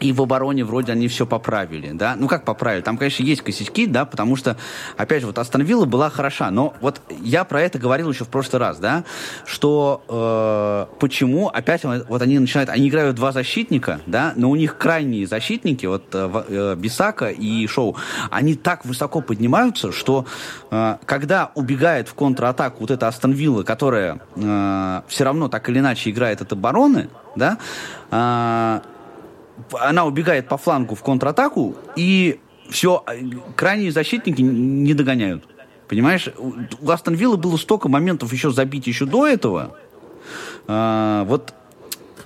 и в обороне вроде они все поправили, да. Ну, как поправили? Там, конечно, есть косячки, да, потому что, опять же, вот Астон была хороша, но вот я про это говорил еще в прошлый раз, да, что э, почему опять вот они начинают, они играют два защитника, да, но у них крайние защитники, вот э, э Бисака и Шоу, они так высоко поднимаются, что э, когда убегает в контратаку вот эта Астон которая э, все равно так или иначе играет от обороны, да, э, она убегает по флангу в контратаку, и все, крайние защитники не догоняют. Понимаешь, у Астон Виллы было столько моментов еще забить еще до этого. А, вот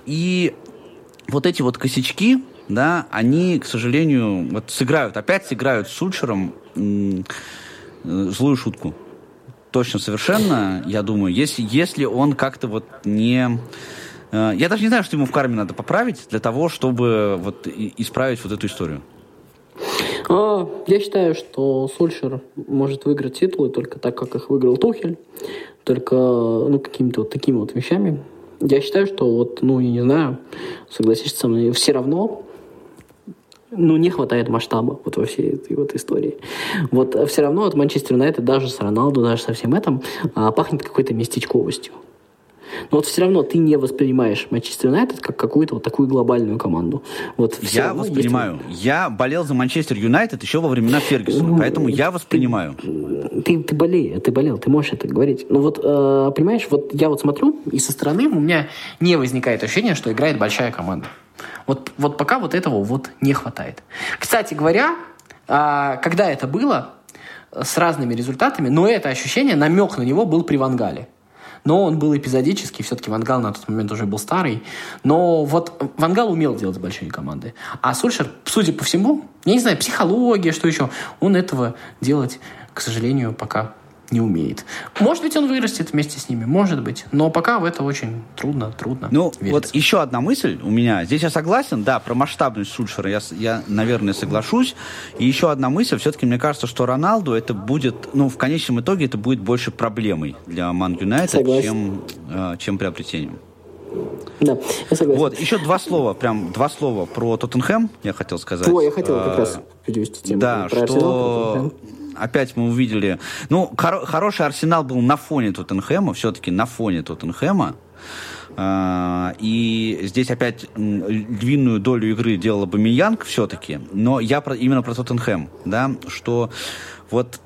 и вот эти вот косячки, да, они, к сожалению, вот сыграют, опять сыграют с Сульшером злую шутку. Точно, совершенно, я думаю, если, если он как-то вот не Э, я даже не знаю, что ему в карме надо поправить для того, чтобы вот исправить вот эту историю. А, я считаю, что Сульшер может выиграть титулы только так, как их выиграл Тухель, только ну, какими-то вот такими вот вещами. Я считаю, что вот, ну, я не знаю, согласишься со мной, все равно ну, не хватает масштаба вот во всей этой вот истории. Вот все равно от Манчестер Юнайтед даже с Роналду, даже со всем этим а, пахнет какой-то местечковостью. Но вот все равно ты не воспринимаешь Манчестер Юнайтед как какую-то вот такую глобальную команду. Вот я воспринимаю. Есть... Я болел за Манчестер Юнайтед еще во времена Фергюсона, ну, поэтому я воспринимаю. Ты, ты болел, ты болел, ты можешь это говорить. Ну вот, э, понимаешь, вот я вот смотрю, и со стороны у меня не возникает ощущения, что играет большая команда. Вот, вот пока вот этого вот не хватает. Кстати говоря, э, когда это было, с разными результатами, но это ощущение, намек на него был при Вангале но он был эпизодический, все-таки Вангал на тот момент уже был старый, но вот Вангал умел делать большие команды, а Сульшер, судя по всему, я не знаю, психология, что еще, он этого делать, к сожалению, пока не умеет. Может быть, он вырастет вместе с ними, может быть, но пока в это очень трудно, трудно. Ну, верится. вот еще одна мысль у меня. Здесь я согласен, да, про масштабность Сульшера я, я, наверное, соглашусь. И еще одна мысль, все-таки мне кажется, что Роналду это будет, ну, в конечном итоге это будет больше проблемой для Ман Юнайтед, чем, э, чем приобретением. Да, я согласен. Вот, еще два слова, прям два слова про Тоттенхэм я хотел сказать. О, я хотел как раз перевести тему. Да, про что... Арсенал, опять мы увидели... Ну, хор- хороший Арсенал был на фоне Тоттенхэма, все-таки на фоне Тоттенхэма. Uh, и здесь опять львиную долю игры делал Бамиянг все-таки, но я про, именно про Тоттенхэм, да, что вот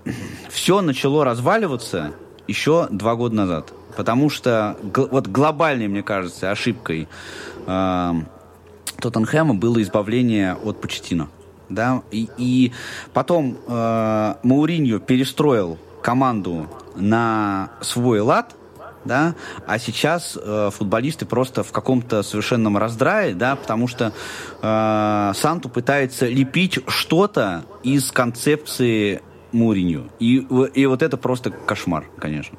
все начало разваливаться еще два года назад, потому что вот глобальной, мне кажется, ошибкой uh, Тоттенхэма было избавление от Почетина да, и, и потом э, Мауриньо перестроил команду на свой лад, да, а сейчас э, футболисты просто в каком-то совершенном раздрае, да, потому что э, Санту пытается лепить что-то из концепции Муринью. И, и вот это просто кошмар, конечно.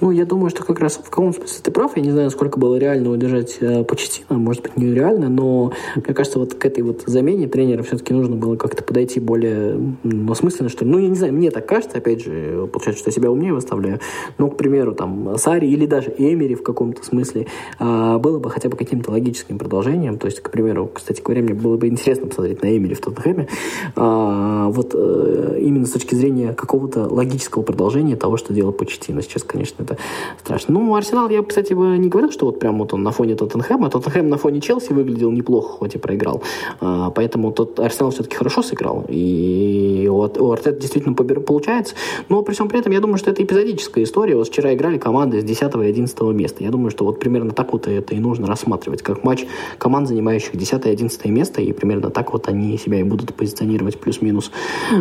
Ну, я думаю, что как раз в каком смысле ты прав. Я не знаю, сколько было реально удержать э, Почетина. Может быть, нереально, но мне кажется, вот к этой вот замене тренера все-таки нужно было как-то подойти более ну, осмысленно, что ли. Ну, я не знаю, мне так кажется, опять же, получается, что я себя умнее выставляю. Но, к примеру, там, Сари или даже Эмери в каком-то смысле э, было бы хотя бы каким-то логическим продолжением. То есть, к примеру, кстати говоря, мне было бы интересно посмотреть на Эмери в Тоттенхэме. Э, вот э, именно с точки зрения какого-то логического продолжения того, что делал Почетина. Сейчас, конечно, это страшно. Ну, Арсенал, я, кстати, не говорил, что вот прям вот он на фоне Тоттенхэма. Тоттенхэм на фоне Челси выглядел неплохо, хоть и проиграл. А, поэтому тот Арсенал все-таки хорошо сыграл. И у Артета действительно получается. Но при всем при этом, я думаю, что это эпизодическая история. Вот вчера играли команды с 10 и 11 места. Я думаю, что вот примерно так вот это и нужно рассматривать, как матч команд, занимающих 10 и 11 место, и примерно так вот они себя и будут позиционировать плюс-минус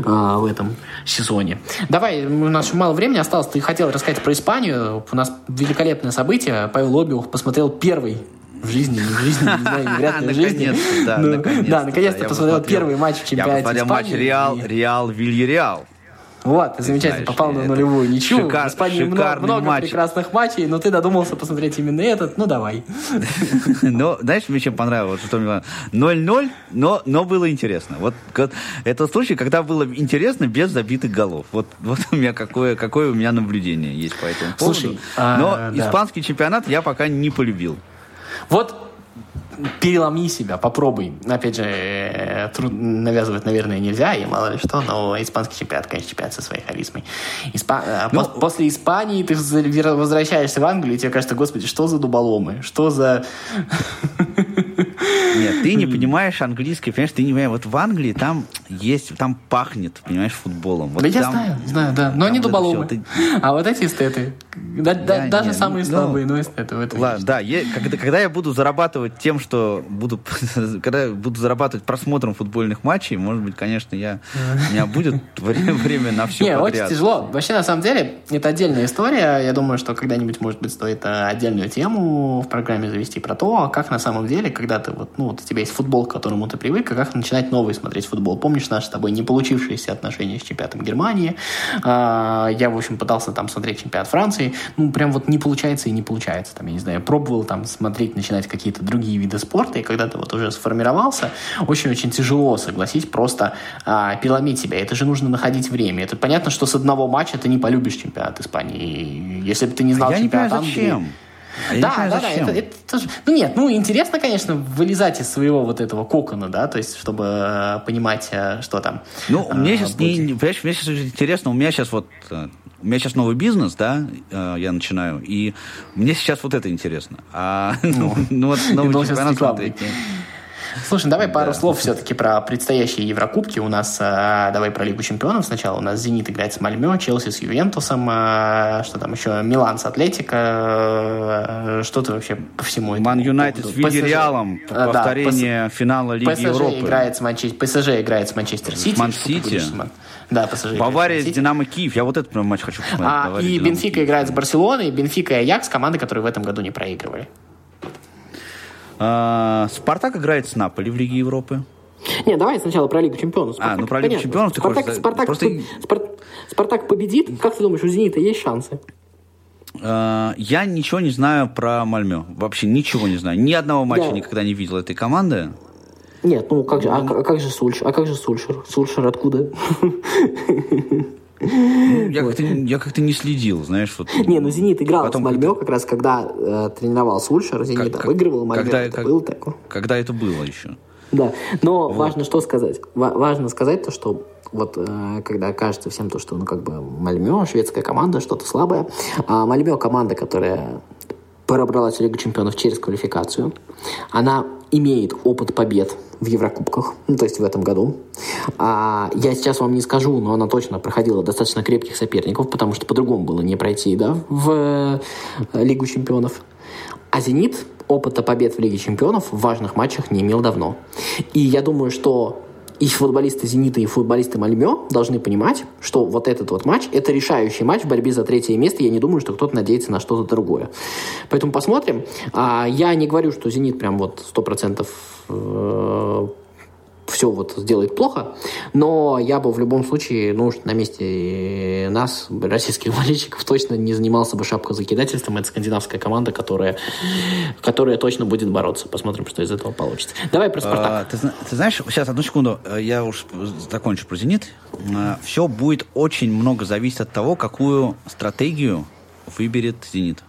а, в этом сезоне. Давай, у нас мало времени осталось. Ты хотел рассказать про Испанию. У нас великолепное событие. Павел Лобиух посмотрел первый в жизни, в жизни, не знаю, вряд ли в жизни. Да, Ну, наконец-то. Да, наконец-то посмотрел первый матч в Я чемпионате посмотрел матч. Реал, Реал, Вильяреал. Вот, ты замечательно знаешь, попал на нулевую ничью. шикар- в Испании много, много матч. прекрасных матчей, но ты додумался посмотреть именно этот. Ну, давай. Но, знаешь, мне чем понравилось? Что мне понравилось? 0-0, но, но было интересно. Вот это случай, когда было интересно без забитых голов. Вот, вот у меня какое, какое у меня наблюдение есть по этому поводу. Слушай, а, но да. испанский чемпионат я пока не полюбил. Вот переломи себя, попробуй. Опять же, э, труд- навязывать, наверное, нельзя, и мало ли что, но испанский чемпионат, конечно, чемпионат со своей харизмой. Испа- э, Ну, пос- после Испании ты возвращаешься в Англию, и тебе кажется, господи, что за дуболомы, что за... Нет, ты не понимаешь английский, понимаешь, ты не понимаешь. Вот в Англии там есть, там пахнет, понимаешь, футболом. Вот да я там- знаю, знаю, да, но они вот дуболомы. ты- А вот эти эстеты, да- да- Да, даже не, самые ну, слабые, но эстеты в этом Ладно, да, е- когда, когда я буду зарабатывать тем, что буду, когда я буду зарабатывать просмотром футбольных матчей, может быть, конечно, я, у меня будет время, время на все Не, подряд. очень тяжело. Вообще, на самом деле, это отдельная история. Я думаю, что когда-нибудь, может быть, стоит э, отдельную тему в программе завести про то, как на самом деле, когда ты вот, ну, вот у тебя есть футбол, к которому ты привык, а как начинать новый смотреть футбол. Помнишь наши с тобой не получившиеся отношения с чемпионатом Германии? А, Я, в общем, пытался там смотреть чемпионат Франции. Ну, прям вот не получается и не получается. Там, я не знаю, пробовал там смотреть, начинать какие-то другие виды спорта, и когда ты вот уже сформировался, очень-очень тяжело, согласись, просто а, переломить себя. Это же нужно находить время. Это понятно, что с одного матча ты не полюбишь чемпионат Испании. Если бы ты не знал А я не понимаю, чемпионат Англии... зачем. Я Да, понимаю, да, да, зачем. это, это тоже- Ну нет, ну интересно, конечно, вылезать из своего вот этого кокона, да, то есть, чтобы э, понимать, э, что там. Ну, э, мне сейчас будет. не- понимаешь, мне сейчас интересно, у меня сейчас вот, э, у меня сейчас новый бизнес, да, э, я начинаю, и мне сейчас вот это интересно. А, ну, ну, вот новый чемпионат смотреть. Слушай, давай пару слов все-таки про предстоящие Еврокубки. У нас, э, давай про Лигу Чемпионов сначала. У нас Зенит играет с Мальмё, Челси с Ювентусом, э, что там еще, Милан с Атлетико. э, Что ты вообще по всему Ман Юнайтед с. Вильяреалом, да, повторение финала Лиги ПСЖ Европы. играет с Манчестер, ПСЖ играет с Манчестер Сити. Ман Что ты Сити. будешь с Ман- Да, ПСЖ Бавария с. Динамо Киев. Я вот этот прям матч хочу посмотреть. А, Бавария, и Бенфика играет с Барселоной, Бенфика и Аякс, команды, которые в этом году не проигрывали. А, Спартак играет с Наполи в Лиге Европы. Не, давай сначала про Лигу Чемпионов. А, ну, про Лигу понятно. Чемпионов ты Спартак, хочешь, Спартак, просто- Спар- Спартак победит. Как ты думаешь, у Зенита есть шансы? А, Я ничего не знаю про Мальмё. Вообще ничего не знаю. Ни одного матча Да. никогда не видел этой команды. Нет, ну как же, а, а как же Сульшер? А как же Сульшер? Сульшер откуда? Ну, Я как-то, я как-то не следил, знаешь, вот. Не, ну Зенит играл Потом с Мальмё, как раз когда э, тренировал Сульшер, Зенит Как- обыгрывал Мальмё. когда- это как- было такое. Когда это было еще? Да, но важно что сказать. Ва- важно сказать то, что вот э, когда кажется всем то, что ну как бы Мальмё, шведская команда, что-то слабое. А Мальмё команда, которая пробралась в Лигу Чемпионов через квалификацию. Она имеет опыт побед в Еврокубках, ну, то есть в этом году. А, я сейчас вам не скажу, но она точно проходила достаточно крепких соперников, потому что по-другому было не пройти да, в э, Лигу Чемпионов. А «Зенит» опыта побед в Лиге Чемпионов в важных матчах не имел давно. И я думаю, что и футболисты «Зенита», и футболисты «Мальмё» должны понимать, что вот этот вот матч – это решающий матч в борьбе за третье место. Я не думаю, что кто-то надеется на что-то другое. Поэтому посмотрим. А, я не говорю, что «Зенит» прям вот 100% все вот сделает плохо, но я бы в любом случае, ну, на месте нас, российских болельщиков, точно не занимался бы шапкозакидательством. Это скандинавская команда, которая, которая точно будет бороться. Посмотрим, что из этого получится. Давай про Спартак. А, ты, ты знаешь, сейчас, одну секунду, я уж закончу про «Зенит». Все будет очень много зависеть от того, какую стратегию выберет «Зенит»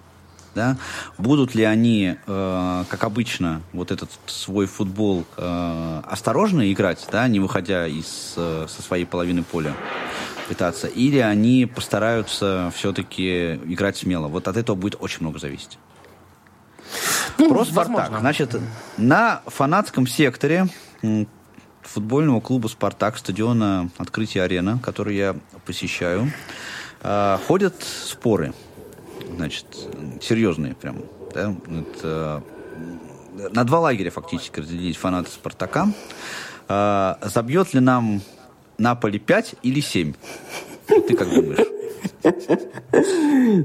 да, будут ли они, э, как обычно, вот этот свой футбол э, осторожно играть, да, не выходя из, э, со своей половины поля пытаться, или они постараются все-таки играть смело. Вот от этого будет очень много зависеть. Ну, Про «Спартак». Возможно. Значит, на фанатском секторе футбольного клуба «Спартак», стадиона «Открытие арена», который я посещаю, э, ходят споры – значит, серьезные прям. Да? Это, на два лагеря фактически разделились фанаты «Спартака». А, забьет ли нам Наполи 5 или 7? Ты как думаешь?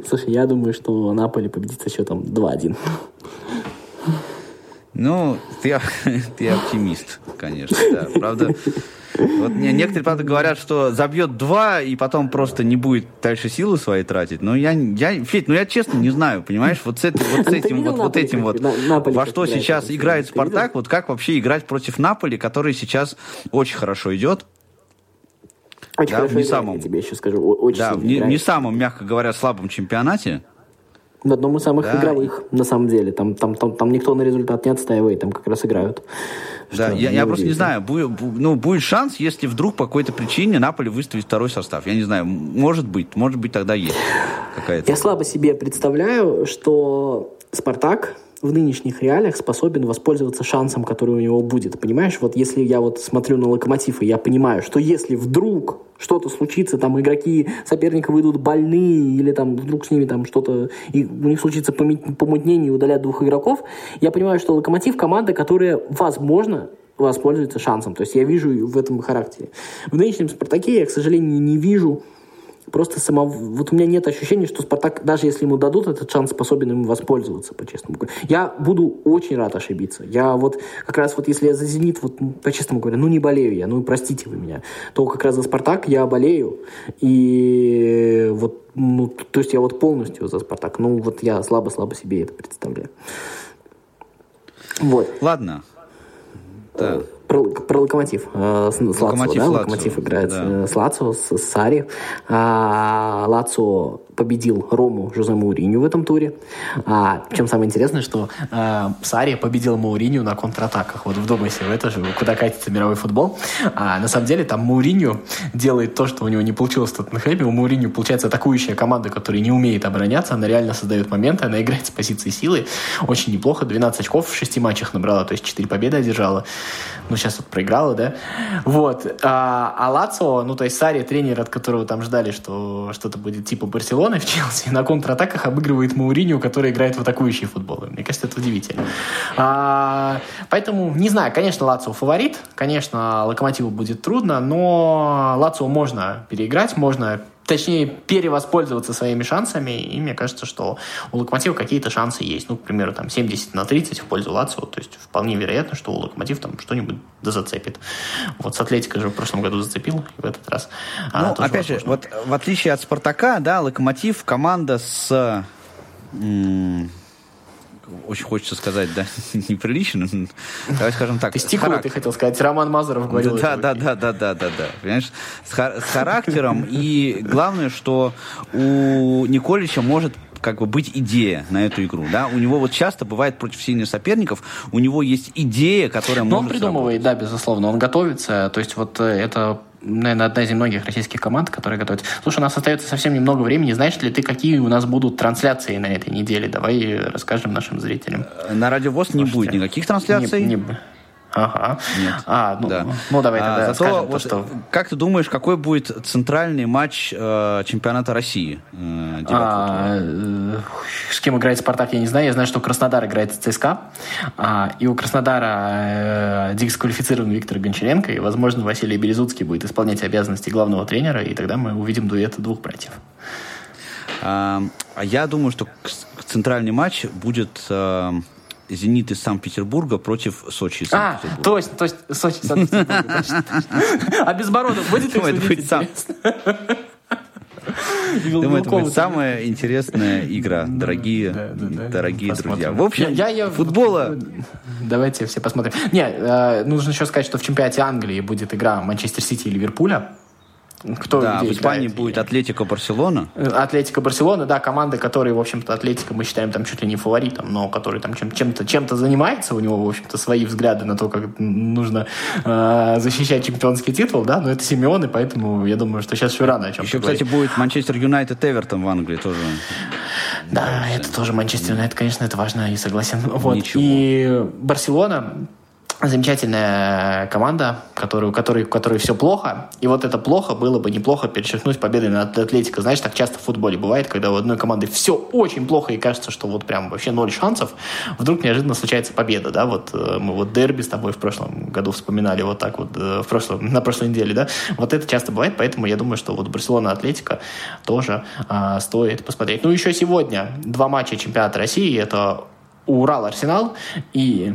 Слушай, я думаю, что Наполи победит со счетом 2-1. Ну, ты, ты оптимист, конечно, да. Правда, вот некоторые, правда, говорят, что забьет два и потом просто не будет дальше силы свои тратить. Но я, я Федь, ну я честно не знаю, понимаешь, вот с, этим, вот с этим, вот, вот этим вот, во что сейчас играет Спартак, вот как вообще играть против Наполи, который сейчас очень хорошо идет. Очень да, хорошо не играет, самом, я тебе еще скажу. Очень да, не, не самом, мягко говоря, слабом чемпионате. В одном из самых да. игровых, на самом деле. Там, там, там, там никто на результат не отстаивает, там как раз играют. Да, я, я просто не знаю, будет, ну, будет шанс, если вдруг по какой-то причине Наполе выставит второй состав. Я не знаю, может быть, может быть тогда есть какая-то. Я слабо себе представляю, что Спартак в нынешних реалиях способен воспользоваться шансом, который у него будет. Понимаешь, вот если я вот смотрю на локомотив, и я понимаю, что если вдруг что-то случится, там игроки соперника выйдут больные, или там вдруг с ними там что-то, и у них случится помутнение и удалят двух игроков, я понимаю, что локомотив команда, которая, возможно, воспользуется шансом. То есть я вижу в этом характере. В нынешнем «Спартаке» я, к сожалению, не вижу просто самого... Вот у меня нет ощущения, что Спартак, даже если ему дадут этот шанс, способен им воспользоваться, по-честному говоря. Я буду очень рад ошибиться. Я вот как раз вот если я за «Зенит», вот ну, по-честному говоря, ну не болею я, ну простите вы меня, то как раз за «Спартак» я болею. И вот, ну, то есть я вот полностью за «Спартак». Ну вот я слабо-слабо себе это представляю. Вот. Ладно. Да. Про, про локомотив. Э, с, с локомотив, Лацио, да? Локомотив играет да. Э, с Лацио, с, с Сари. А, Лацио победил Рому Жозе Мауриню в этом туре. А, причем самое интересное, что а, Сари победил Мауриню на контратаках. Вот вдумайся в это же, куда катится мировой футбол. А на самом деле там Мауриню делает то, что у него не получилось в Тоттенхэме. У Мауриню получается атакующая команда, которая не умеет обороняться. Она реально создает моменты, она играет с позиции силы. Очень неплохо. 12 очков в 6 матчах набрала, то есть 4 победы одержала. Ну, сейчас вот проиграла, да? Вот. А, а Лацо, ну, то есть Сари, тренер, от которого там ждали, что что-то будет типа Барселона, в Челси на контратаках обыгрывает Мауриню, который играет в атакующий футбол. Мне кажется, это удивительно. А, поэтому, не знаю, конечно, Лацио фаворит, конечно, Локомотиву будет трудно, но Лацио можно переиграть, можно точнее, перевоспользоваться своими шансами, и мне кажется, что у Локомотива какие-то шансы есть. Ну, к примеру, там 70 на 30 в пользу Лацио, то есть вполне вероятно, что у Локомотив там что-нибудь да зацепит. Вот с Атлетикой же в прошлом году зацепил, и в этот раз. Ну, опять возможно. же, вот в отличие от Спартака, да, Локомотив команда с очень хочется сказать, да, неприлично. Давай скажем так. Ты стиху ты хотел сказать, Роман Мазуров говорил. Да, да, да, да, да, да, да. Понимаешь, с, с характером. И главное, что у Николича может как бы быть идея на эту игру, да? У него вот часто бывает против сильных соперников, у него есть идея, которая Но может он придумывает, сработать. да, безусловно, он готовится, то есть вот э, это наверное, одна из немногих российских команд, которые готовят. Слушай, у нас остается совсем немного времени. Знаешь ли ты, какие у нас будут трансляции на этой неделе? Давай расскажем нашим зрителям. На Радиовоз не будет никаких трансляций. Не, не, Ага. Нет. А, ну, да. ну давай тогда а, зато вот, то, что... Как ты думаешь, какой будет центральный матч э, чемпионата России? Э, а, э, с кем играет Спартак, я не знаю. Я знаю, что Краснодар играет с ЦСКА. А, и у Краснодара э, дисквалифицирован Виктор Гончаренко. И, возможно, Василий Березуцкий будет исполнять обязанности главного тренера. И тогда мы увидим дуэт двух братьев. А, а я думаю, что центральный матч будет... Э, «Зенит» из Санкт-Петербурга против Сочи из А, Санкт-Петербурга. точно, точно, Сочи, Санкт-Петербург, точно, точно. А Безбородов будет ли Думаю, это будет самая интересная игра, дорогие, да, да, да. дорогие Посмотрим. друзья. В общем, Я- я- футбола... Давайте все посмотрим. Не, э, нужно еще сказать, что в чемпионате Англии будет игра Манчестер Сити и Ливерпуля. Кто Да, в Испании играет? будет Атлетико Барселона. Атлетика Барселона, да, команды, которые, в общем-то, Атлетика мы считаем там чуть ли не фаворитом, но который там чем- чем-то чем занимается, у него, в общем-то, свои взгляды на то, как нужно э, защищать чемпионский титул, да, но это Симеон, и поэтому я думаю, что сейчас еще рано о чем Еще, кстати, будет Манчестер Юнайтед Эвертон в Англии тоже. Да, это тоже Манчестер Юнайтед, конечно, это важно, и согласен. Вот. Ничего. И Барселона замечательная команда, которую, которой, которой все плохо. И вот это плохо было бы неплохо перечеркнуть победой над Атлетико. Знаешь, так часто в футболе бывает, когда у одной команды все очень плохо и кажется, что вот прям вообще ноль шансов. Вдруг неожиданно случается победа, да? Вот э, мы вот дерби с тобой в прошлом году вспоминали вот так вот э, в прошлом, на прошлой неделе, да? Вот это часто бывает, поэтому я думаю, что вот Барселона Атлетика тоже а, стоит посмотреть. Ну, еще сегодня два матча чемпионата России. Это Урал Арсенал и,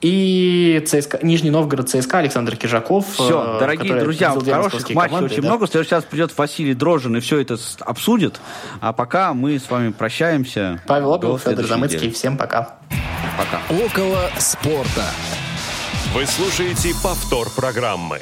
и ЦСКА, Нижний Новгород ЦСКА Александр Кижаков. Все, э, дорогие который друзья, две хороших матчей команды, очень да. много. Сейчас придет Василий Дрожжин и все это обсудит. А пока мы с вами прощаемся. Павел До Обил, Федор Замыцкий. недели. Всем пока. Пока. Около спорта. Вы слушаете повтор программы.